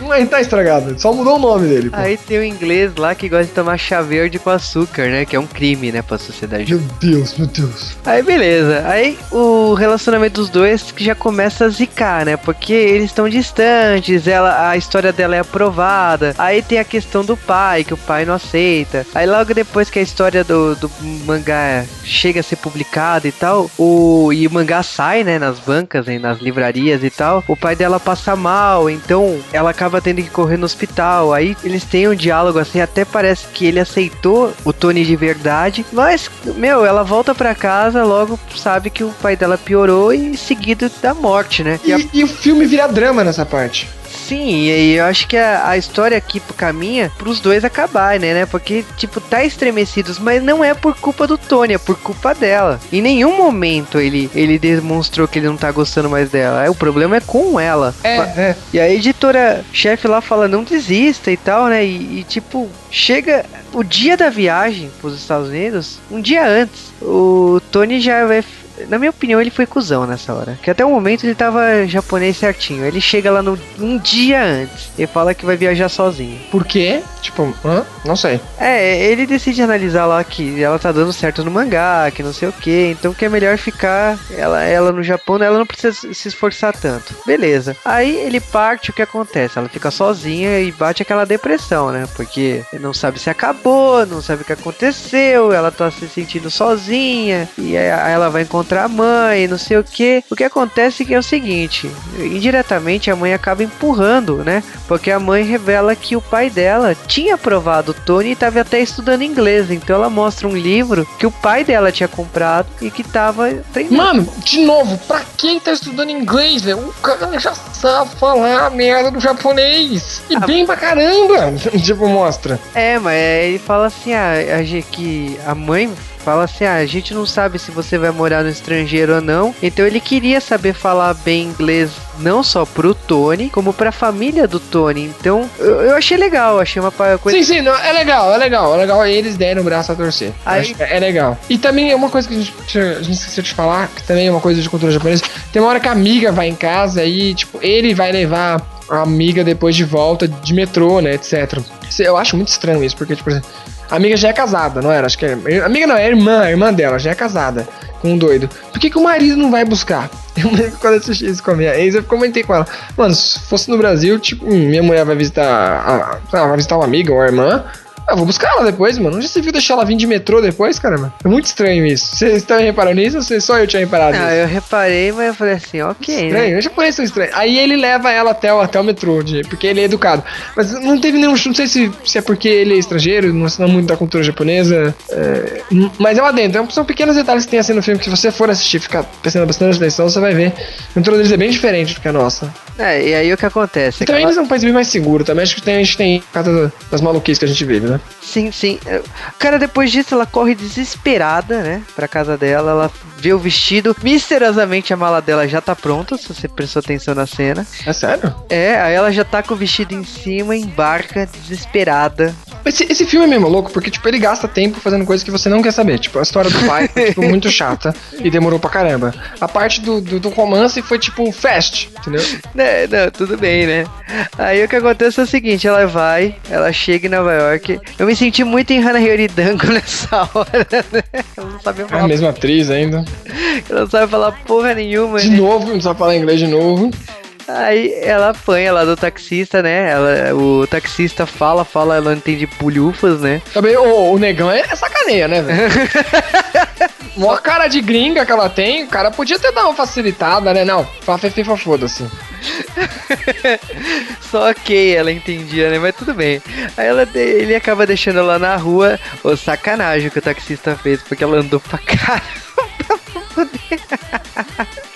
Não é, tá estragado. Só mudou o nome dele. Pô. Aí tem o inglês lá que gosta de tomar chá verde com açúcar, né? Que é um crime, né, pra sociedade. Meu Deus, meu Deus. Aí beleza. Aí o relacionamento dos dois que já começa a zicar, né? Porque eles estão distantes, ela, a história dela é aprovada. Aí tem a questão do pai, que o pai não aceita. Aí logo depois que a história do, do mangá chega a ser publicada e tal, o, e o mangá sai, né, nas bancas, né, nas livrarias e tal, o pai dela passa mal, então ela acaba tendo que correr no hospital. Aí eles têm um diálogo assim, até parece que ele aceitou o Tony de verdade, mas, meu, ela volta pra casa, logo sabe que o pai dela piorou e seguido da morte, né? E a- E, e o filme vira drama nessa parte. Sim, e aí eu acho que a, a história aqui caminha pros dois acabarem, né, né? Porque, tipo, tá estremecidos, mas não é por culpa do Tony, é por culpa dela. Em nenhum momento ele, ele demonstrou que ele não tá gostando mais dela. É, o problema é com ela. É, é. E a editora-chefe lá fala, não desista e tal, né? E, e, tipo, chega o dia da viagem pros Estados Unidos, um dia antes. O Tony já vai. Na minha opinião, ele foi cuzão nessa hora. Que até o momento ele tava japonês certinho. Ele chega lá no, um dia antes e fala que vai viajar sozinho. Por quê? Tipo, hã? Não sei. É, ele decide analisar lá que ela tá dando certo no mangá, que não sei o que, então que é melhor ficar ela, ela no Japão, né? ela não precisa se esforçar tanto. Beleza. Aí ele parte, o que acontece? Ela fica sozinha e bate aquela depressão, né? Porque não sabe se acabou, não sabe o que aconteceu, ela tá se sentindo sozinha, e aí ela vai encontrar a mãe, não sei o que. O que acontece é é o seguinte, indiretamente a mãe acaba empurrando, né? Porque a mãe revela que o pai dela tinha aprovado o Tony e tava até estudando inglês, então ela mostra um livro que o pai dela tinha comprado e que tava treinando. Mano, de novo, pra quem tá estudando inglês, velho? O cara já sabe falar a merda do japonês. E Ah. bem pra caramba. tipo, mostra. É, mas ele fala assim, ah, a gente, que a mãe fala assim, ah, a gente não sabe se você vai morar no estrangeiro ou não. Então ele queria saber falar bem inglês não só pro Tony, como pra família do Tony. Então eu, eu achei legal, achei uma coisa. Sim, sim, não, é legal, é legal. É legal eles deram o braço a torcer. Aí- é, é legal. E também é uma coisa que a gente, a gente esqueceu de falar, que também é uma coisa de cultura japonesa. Tem uma hora que a amiga vai em casa e, tipo, ele vai levar a amiga depois de volta de metrô, né, etc. Eu acho muito estranho isso, porque, tipo, por exemplo, a amiga já é casada, não era? Acho que é. Amiga não, é irmã, a irmã dela, já é casada com um doido. Por que, que o marido não vai buscar? Eu lembro quando eu assisti isso com a minha ex, eu comentei com ela. Mano, se fosse no Brasil, tipo, hum, minha mulher vai visitar. A, ah, vai visitar uma amiga ou uma irmã. Eu vou buscar ela depois, mano. Já se viu deixar ela vir de metrô depois, caramba? É muito estranho isso. Vocês também repararam nisso ou só eu tinha reparado Não, nisso? eu reparei, mas eu falei assim, ok, né? Estranho, eu já conheço estranho. Aí ele leva ela até o, até o metrô, de- porque ele é educado. Mas não teve nenhum. Não sei se, se é porque ele é estrangeiro, não sei muito da cultura japonesa. é, mas é lá dentro. São pequenos detalhes que tem assim no filme que se você for assistir, ficar prestando bastante atenção, você vai ver. A cultura deles é bem diferente do que a nossa. É, e aí o que acontece? E também eles são um país bem mais seguro. Também acho que tem, a gente tem por causa das maluquices que a gente vive, né? Sim, sim. É, Cara, depois disso ela corre desesperada, né? Pra casa dela, ela vê o vestido. Misteriosamente a mala dela já tá pronta, se você prestou atenção na cena. É sério? É, aí ela já tá com o vestido em cima, embarca, desesperada. Esse, esse filme é mesmo louco, porque, tipo, ele gasta tempo fazendo coisas que você não quer saber. Tipo, a história do pai foi, tipo, muito chata e demorou pra caramba. A parte do, do, do romance foi, tipo, fast, entendeu? Né, não, tudo bem, né? Aí o que acontece é o seguinte, ela vai, ela chega em Nova York. Eu me senti muito em Hana Dango nessa hora, né? Ela não sabia É a falar, mesma atriz ainda. ela não sabe falar porra nenhuma, De né? novo, não sabe falar inglês de novo. Aí ela apanha lá do taxista, né? Ela, o taxista fala, fala, ela não entende bulhufas, né? Também o, o negão é sacaneia, né, velho? Mó cara de gringa que ela tem, o cara podia ter dado uma facilitada, né? Não, fafifa, foda-se. Só ok, ela entendia, né? Mas tudo bem. Aí ela, ele acaba deixando ela na rua. Ô, sacanagem que o taxista fez, porque ela andou pra caramba pra poder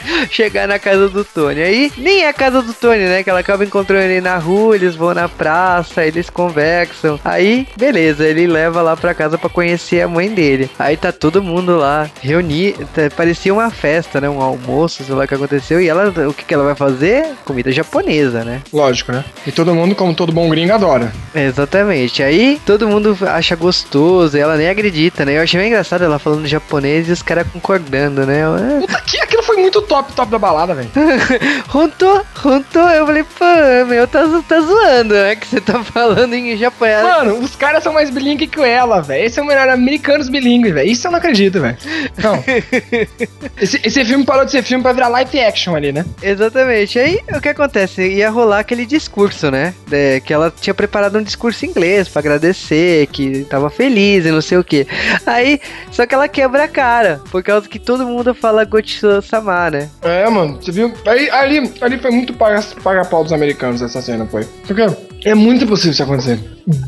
chegar na casa do Tony. Aí nem é a casa do Tony, né? Que ela acaba encontrando ele na rua, eles vão na praça, eles conversam. Aí, beleza, ele leva lá pra casa pra conhecer a mãe dele. Aí tá todo mundo lá reunido. Parecia uma festa, né? Um almoço, sei lá o que aconteceu. E ela, o que, que ela vai fazer? Comida japonesa, né? Lógico, né? E todo mundo, como todo bom gringo, adora. Exatamente. Aí todo mundo acha gostoso, e ela nem acredita, né? Eu achei bem engraçado ela falando japonês e os caras concordando, né? "Ah, Puta, que, aquilo foi muito top, top da balada, velho. Runtou, runtou. Eu falei, pô, meu, tá, tá zoando, né? Que você tá falando em japonês. Mano, os caras são mais bilíngue que ela, velho. Esse é o melhor americanos bilíngue, velho. Isso eu não acredito, velho. Não. Esse, esse filme parou de ser filme pra virar live action ali, né? Exatamente. Aí o que acontece? Ia rolar aquele discurso, né? É, que ela tinha preparado um discurso em inglês pra agradecer, que tava feliz e não sei o que. Aí, só que ela quebra a cara, por causa que todo mundo fala Gochiso-sama, né? É, mano, você viu? Aí, ali, ali foi muito paga- paga-pau dos americanos essa cena, foi. Porque é muito impossível isso acontecer.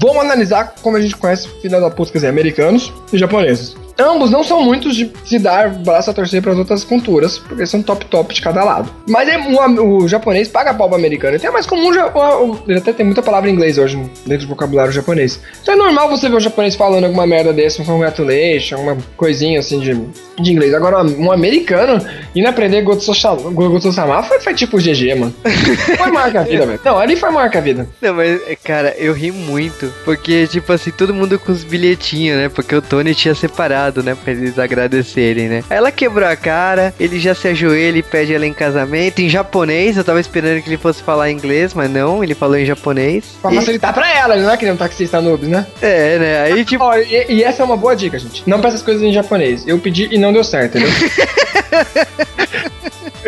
Vamos analisar como a gente conhece filha da puta, quer dizer, americanos e japoneses. Ambos não são muitos de se dar braço a torcer para as outras culturas, porque são top top de cada lado. Mas é, o, o japonês paga pau pro americano. Então é mais comum, o- ele até tem muita palavra em inglês hoje dentro do vocabulário japonês. Então é normal você ver um japonês falando alguma merda desse, um congratulation, uma coisinha assim de, de inglês. Agora, um americano, E aprender Gotsushama foi, foi tipo GG, mano. Foi marca a vida, velho. Não, ali foi marca a vida. Não, mas, é, cara, eu ri muito. Porque, tipo assim, todo mundo com os bilhetinhos, né? Porque o Tony tinha separado, né? Pra eles agradecerem, né? Aí ela quebrou a cara, ele já se ajoelha e pede ela em casamento. Em japonês, eu tava esperando que ele fosse falar inglês, mas não, ele falou em japonês. Pra E- facilitar pra ela, ele não é que nem um taxista noobs, né? É, né? Aí, tipo. Ó, e, e essa é uma boa dica, gente. Não peça as coisas em japonês. Eu pedi e não deu certo, entendeu?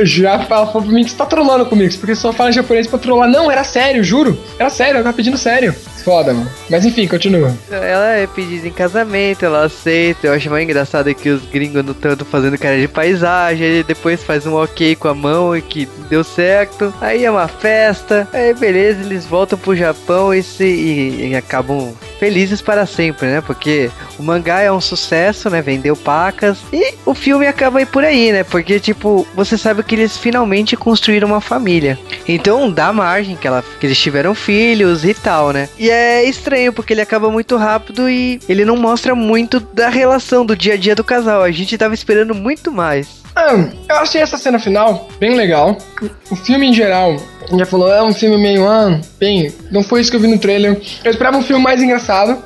Já ela falou pra mim que você tá trolando comigo, porque só fala japonês pra trollar. Não, era sério, juro. Era sério, eu tava pedindo sério. Foda, mano. Mas enfim, continua. Ela é pedida em casamento, ela aceita. Eu acho mais engraçado que os gringos não tanto fazendo cara de paisagem. Ele depois faz um ok com a mão e que deu certo. Aí é uma festa. Aí beleza, eles voltam pro Japão e, se, e, e acabam felizes para sempre, né? Porque o mangá é um sucesso, né? Vendeu pacas. E o filme acaba aí por aí, né? Porque, tipo, você sabe que eles finalmente construíram uma família. Então dá margem que, ela, que eles tiveram filhos e tal, né? E é estranho porque ele acaba muito rápido e ele não mostra muito da relação do dia a dia do casal. A gente tava esperando muito mais. Ah, eu achei essa cena final bem legal. O filme em geral, já falou, é um filme meio, bem, não foi isso que eu vi no trailer. Eu esperava um filme mais engraçado.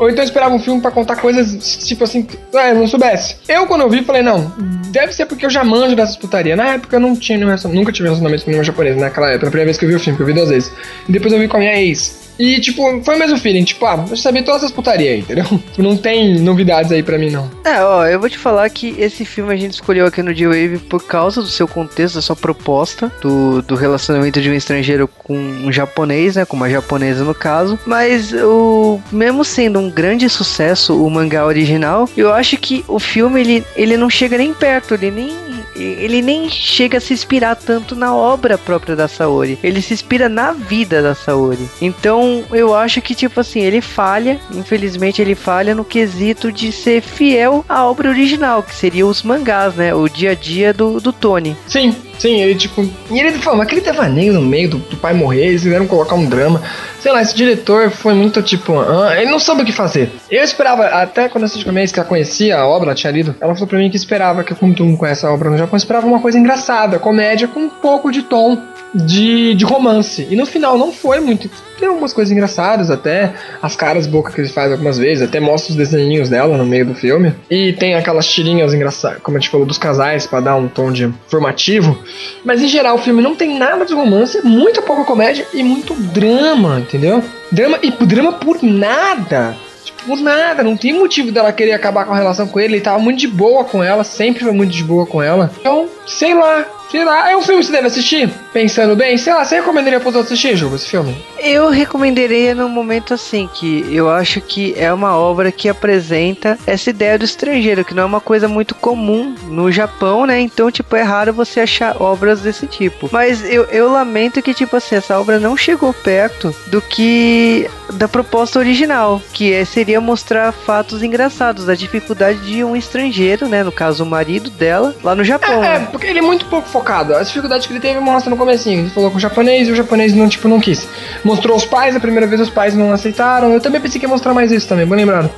Ou então eu esperava um filme pra contar coisas, tipo assim, ah, eu não soubesse. Eu, quando eu vi, falei, não, deve ser porque eu já manjo dessas putaria. Na época eu não tinha nenhum nunca tive relacionamento com nenhuma japonesa, naquela época, a primeira vez que eu vi o filme, que eu vi duas vezes. E depois eu vi com a minha ex. E, tipo, foi o mesmo feeling, tipo, ah, eu sabia todas essas putarias aí, entendeu? Não tem novidades aí pra mim, não. É, ó, eu vou te falar que esse filme a gente escolheu aqui no G-Wave por causa do seu contexto, da sua proposta, do, do relacionamento de um estrangeiro com um japonês, né? Com uma japonesa no caso. Mas o mesmo sendo um grande sucesso, o mangá original, eu acho que o filme ele, ele não chega nem perto, ele nem. Ele nem chega a se inspirar tanto na obra própria da Saori. Ele se inspira na vida da Saori. Então, eu acho que, tipo assim, ele falha. Infelizmente, ele falha no quesito de ser fiel à obra original, que seria os mangás, né? O dia a dia do, do Tony. Sim, sim, ele tipo. E ele falou, aquele devaneio no meio do, do pai morrer, eles quiseram colocar um drama. Sei lá, esse diretor foi muito tipo. ah, ele não soube o que fazer. Eu esperava, até quando eu assisti que ela conhecia a obra, ela tinha lido, ela falou pra mim que esperava, que como mundo conhece a obra no Japão, esperava uma coisa engraçada, comédia com um pouco de tom de, de romance. E no final não foi muito. Tem algumas coisas engraçadas até, as caras boca que ele faz algumas vezes, até mostra os desenhinhos dela no meio do filme. E tem aquelas tirinhas engraçadas, como a gente falou, dos casais, pra dar um tom de formativo. Mas em geral o filme não tem nada de romance, muita pouca comédia e muito drama, entendeu? Drama e drama por nada. Tipo, por nada, não tem motivo dela querer acabar com a relação com ele. Ele tava muito de boa com ela, sempre foi muito de boa com ela. Então, sei lá, sei lá. É um filme que você deve assistir, pensando bem. Sei lá, você recomendaria pros outros assistir, Juba, esse filme? Eu recomendaria num momento assim, que eu acho que é uma obra que apresenta essa ideia do estrangeiro, que não é uma coisa muito comum no Japão, né? Então, tipo, é raro você achar obras desse tipo. Mas eu, eu lamento que, tipo assim, essa obra não chegou perto do que da proposta original, que é, seria mostrar fatos engraçados, da dificuldade de um estrangeiro, né? No caso, o marido dela, lá no Japão. É, né? porque ele é muito pouco focado. As dificuldades que ele teve mostra no comecinho. Ele falou com o japonês e o japonês não, tipo, não quis. Mostrou os pais, a primeira vez os pais não aceitaram. Eu também pensei que ia mostrar mais isso também, bem lembrado.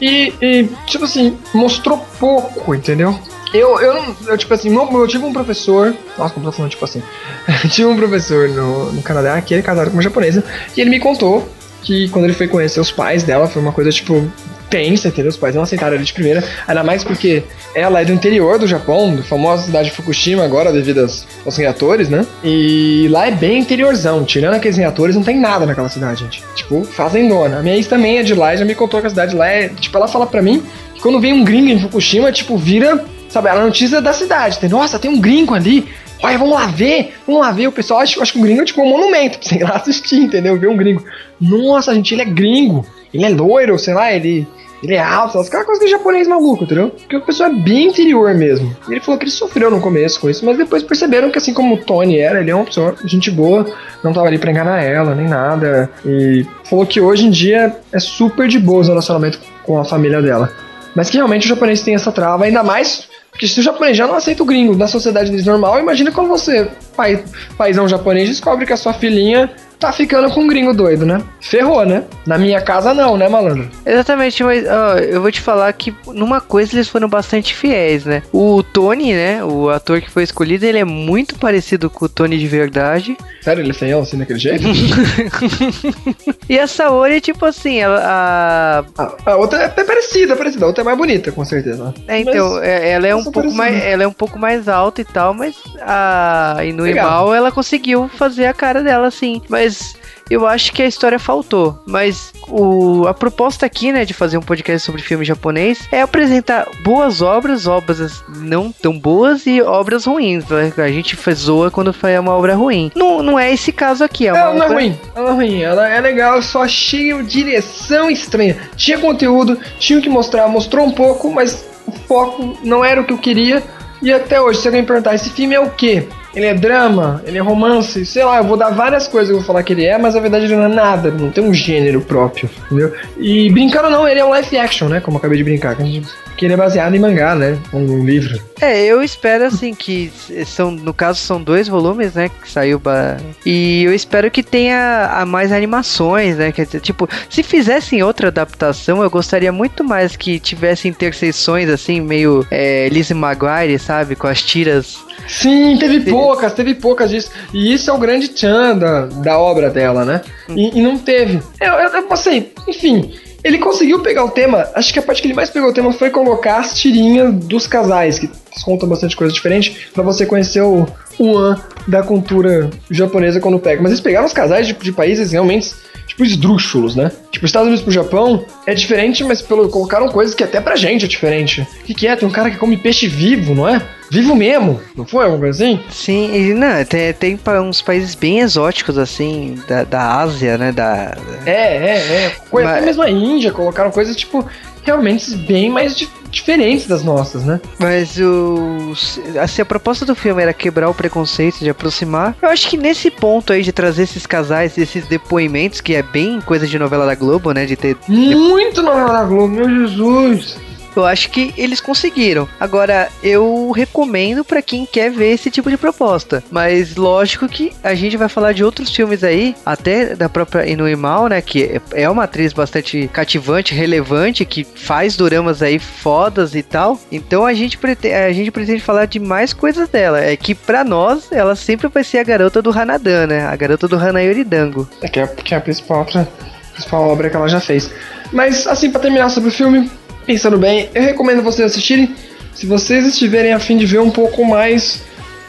E, e, tipo assim, mostrou pouco, entendeu? Eu, eu, eu tipo assim, eu tive um professor. Nossa, como eu tô falando, tipo assim. tive um professor no, no Canadá que ele é casado com uma japonesa. E ele me contou que quando ele foi conhecer os pais dela, foi uma coisa, tipo, tensa, entendeu? Os pais não aceitaram ele de primeira. Ainda mais porque ela é do interior do Japão, da famosa cidade de Fukushima, agora devido aos, aos reatores, né? E lá é bem interiorzão. Tirando aqueles reatores, não tem nada naquela cidade, gente. Tipo, fazendona. A minha ex também é de lá e já me contou que a cidade lá é. Tipo, ela fala pra mim que quando vem um gringo em Fukushima, tipo, vira. Sabe, a notícia da cidade. Tem, Nossa, tem um gringo ali. Olha, vamos lá ver, vamos lá ver. O pessoal acha que o gringo é tipo um monumento pra você ir lá assistir, entendeu? Ver um gringo. Nossa, gente, ele é gringo. Ele é loiro, sei lá, ele. Ele é alto, aquela coisa de japonês maluco, entendeu? Porque o pessoal é bem interior mesmo. E ele falou que ele sofreu no começo com isso, mas depois perceberam que assim como o Tony era, ele é uma pessoa, gente boa, não tava ali pra enganar ela, nem nada. E falou que hoje em dia é super de boa o relacionamento com a família dela. Mas que realmente o japonês tem essa trava, ainda mais porque se o japonês já não aceita o gringo na sociedade deles normal, imagina quando você, pai, paizão japonês, descobre que a sua filhinha tá ficando com um gringo doido, né? Ferrou, né? Na minha casa não, né, malandro? Exatamente, mas ó, eu vou te falar que numa coisa eles foram bastante fiéis, né? O Tony, né? O ator que foi escolhido, ele é muito parecido com o Tony de verdade. Sério, ele é feião assim daquele jeito? E a Saori, tipo assim, a, a, a outra é parecida, é parecida. A outra é mais bonita, com certeza. É, então, Mas é- ela é um pouco mais, ela é um pouco mais alta e tal, mas a Inuimal, ela conseguiu fazer a cara dela assim. Mas eu acho que a história faltou. Mas o, a proposta aqui, né, de fazer um podcast sobre filme japonês é apresentar boas obras, obras não tão boas e obras ruins. né? A gente faz zoa quando foi uma obra ruim. Não, não é esse caso aqui, é uma Ela não é obra- ruim, ela não é ruim, ela é legal, só achei a direção estranha. Tinha conteúdo, tinha o que mostrar, mostrou um pouco, mas o foco não era o que eu queria. E até hoje, se alguém perguntar, esse filme é o quê? Ele é drama? Ele é romance? Sei lá, eu vou dar várias coisas que eu vou falar que ele é, mas na verdade ele não é nada, não tem um gênero próprio, entendeu? E brincando não, ele é um live action, né? Como eu acabei de brincar, que a gente- que ele é baseado em mangá, né? Um livro. É, eu espero assim que são, no caso são dois volumes, né, que saiu ba... e eu espero que tenha a mais animações, né, quer dizer, tipo, se fizessem outra adaptação, eu gostaria muito mais que tivessem interseções assim, meio é, Lizzie Maguire, sabe, com as tiras. Sim, teve poucas, teve poucas disso. E isso é o grande tchan da, da obra dela, né? E, e não teve. Eu, eu, eu passei, enfim. Ele conseguiu pegar o tema, acho que a parte que ele mais pegou o tema foi colocar as tirinhas dos casais, que contam bastante coisa diferente, pra você conhecer o, o an da cultura japonesa quando pega. Mas eles pegaram os casais de, de países realmente, tipo, esdrúxulos, né? Tipo, os Estados Unidos pro Japão é diferente, mas pelo, colocaram coisas que até pra gente é diferente. O que, que é? Tem um cara que come peixe vivo, não é? Vivo mesmo, não foi alguma coisa assim? Sim, e não, tem, tem uns países bem exóticos assim, da, da Ásia, né, da... É, é, é. Coisa, Mas- Até mesmo a Índia colocaram coisas, tipo, realmente bem mais diferentes das nossas, né? Mas o. Assim, a proposta do filme era quebrar o preconceito, de aproximar. Eu acho que nesse ponto aí de trazer esses casais, esses depoimentos, que é bem coisa de novela da Globo, né? De ter. Muito novela da Globo, meu Jesus. Eu acho que eles conseguiram. Agora, eu recomendo pra quem quer ver esse tipo de proposta. Mas lógico que a gente vai falar de outros filmes aí, até da própria Inuimal, né? Que é- é uma atriz bastante cativante, relevante, que faz doramas aí fodas e tal. Então a gente, a gente pretende falar de mais coisas dela. É que pra nós, ela sempre vai ser a garota do Hanadan, né? A garota do Hanayoridango. É que é, que é a principal, obra- principal obra que ela já fez. Mas, assim, pra terminar sobre o filme, pensando bem, eu recomendo vocês assistirem se vocês estiverem a fim de ver um pouco mais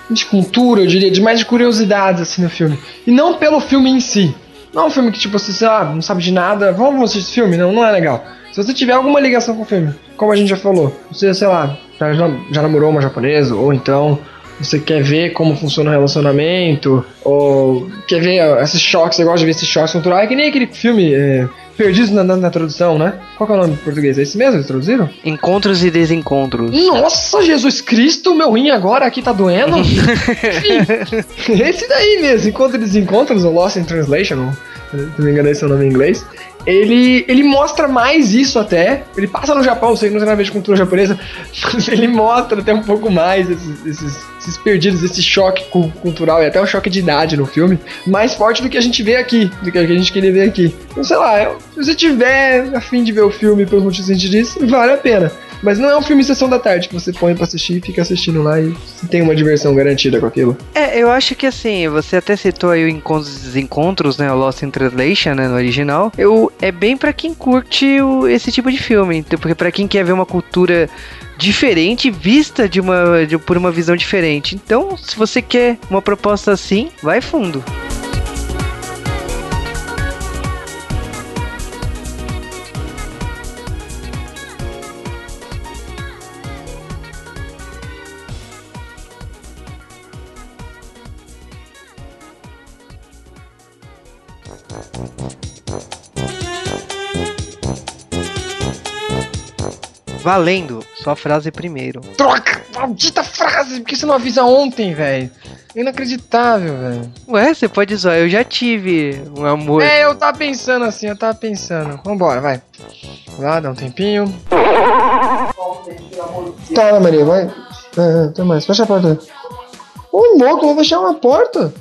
de cultura, eu diria, de mais de curiosidades, assim, no filme. E não pelo filme em si. Não é um filme que, tipo, você, sei lá, não sabe de nada, vamos assistir esse filme? Não, não é legal. Se você tiver alguma ligação com o filme, como a gente já falou, você, sei lá, já, já namorou uma japonesa, ou então você quer ver como funciona o relacionamento, ou quer ver esses choques, você gosta de ver esses choques culturais, é que nem aquele filme é, Perdidos na, na, na Tradução, né? Qual que é o nome em português? É esse mesmo? Eles traduziram? Encontros e desencontros. Nossa, Jesus Cristo, meu rim agora aqui tá doendo. Esse daí mesmo, Encontros e Desencontros, o Lost in Translation, se não me engano esse é o nome em inglês. Ele, ele mostra mais isso até. Ele passa no Japão, sei não tem nada a ver de cultura japonesa, mas ele mostra até um pouco mais esses, esses, esses perdidos, esse choque cu- cultural e até o choque de idade no filme, mais forte do que a gente vê aqui, do que a gente queria ver aqui. Então, sei lá, se você tiver a fim de ver o filme pelos motivos que a gente disse, vale a pena. Mas não é um filme sessão da tarde que você põe pra assistir e fica assistindo lá e tem uma diversão garantida com aquilo. É, eu acho que assim, você até citou aí o Encontros e Desencontros, né? O Lost in Translation, né? No original. Eu, é bem pra quem curte o- esse tipo de filme. Porque pra quem quer ver uma cultura diferente, vista de uma, de- por uma visão diferente. Então, se você quer uma proposta assim, vai fundo. Valendo, sua frase primeiro. Troca! Maldita frase! Por que você não avisa ontem, velho? Inacreditável, velho. Ué, você pode zoar, eu já tive um amor. É, eu tava pensando assim, eu tava pensando. Vambora, vai. Lá, dá um tempinho. Tá, Maria, vai. É, é, até mais. Fecha a porta. Ô, louco, eu vou fechar uma porta.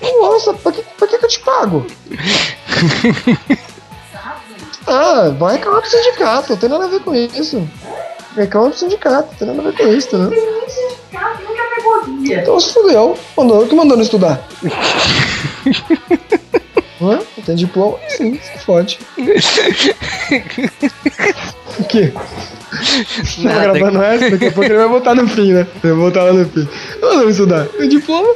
Ô, bolsa. Pra que, pra que, que eu te pago? ah, vai reclamar pro sindicato, não tem nada a ver com isso. Reclama pro sindicato, não tem nada a ver com isso, né? Então se fudeu. Mandou, que mandou não estudar? Hã? Não tem diploma? Sim, se fode. O quê? Tá Nada. gravando essa? Daqui a pouco ele vai botar no fim, né? Ele vai botar lá no fim. Mandou estudar. Tem diploma?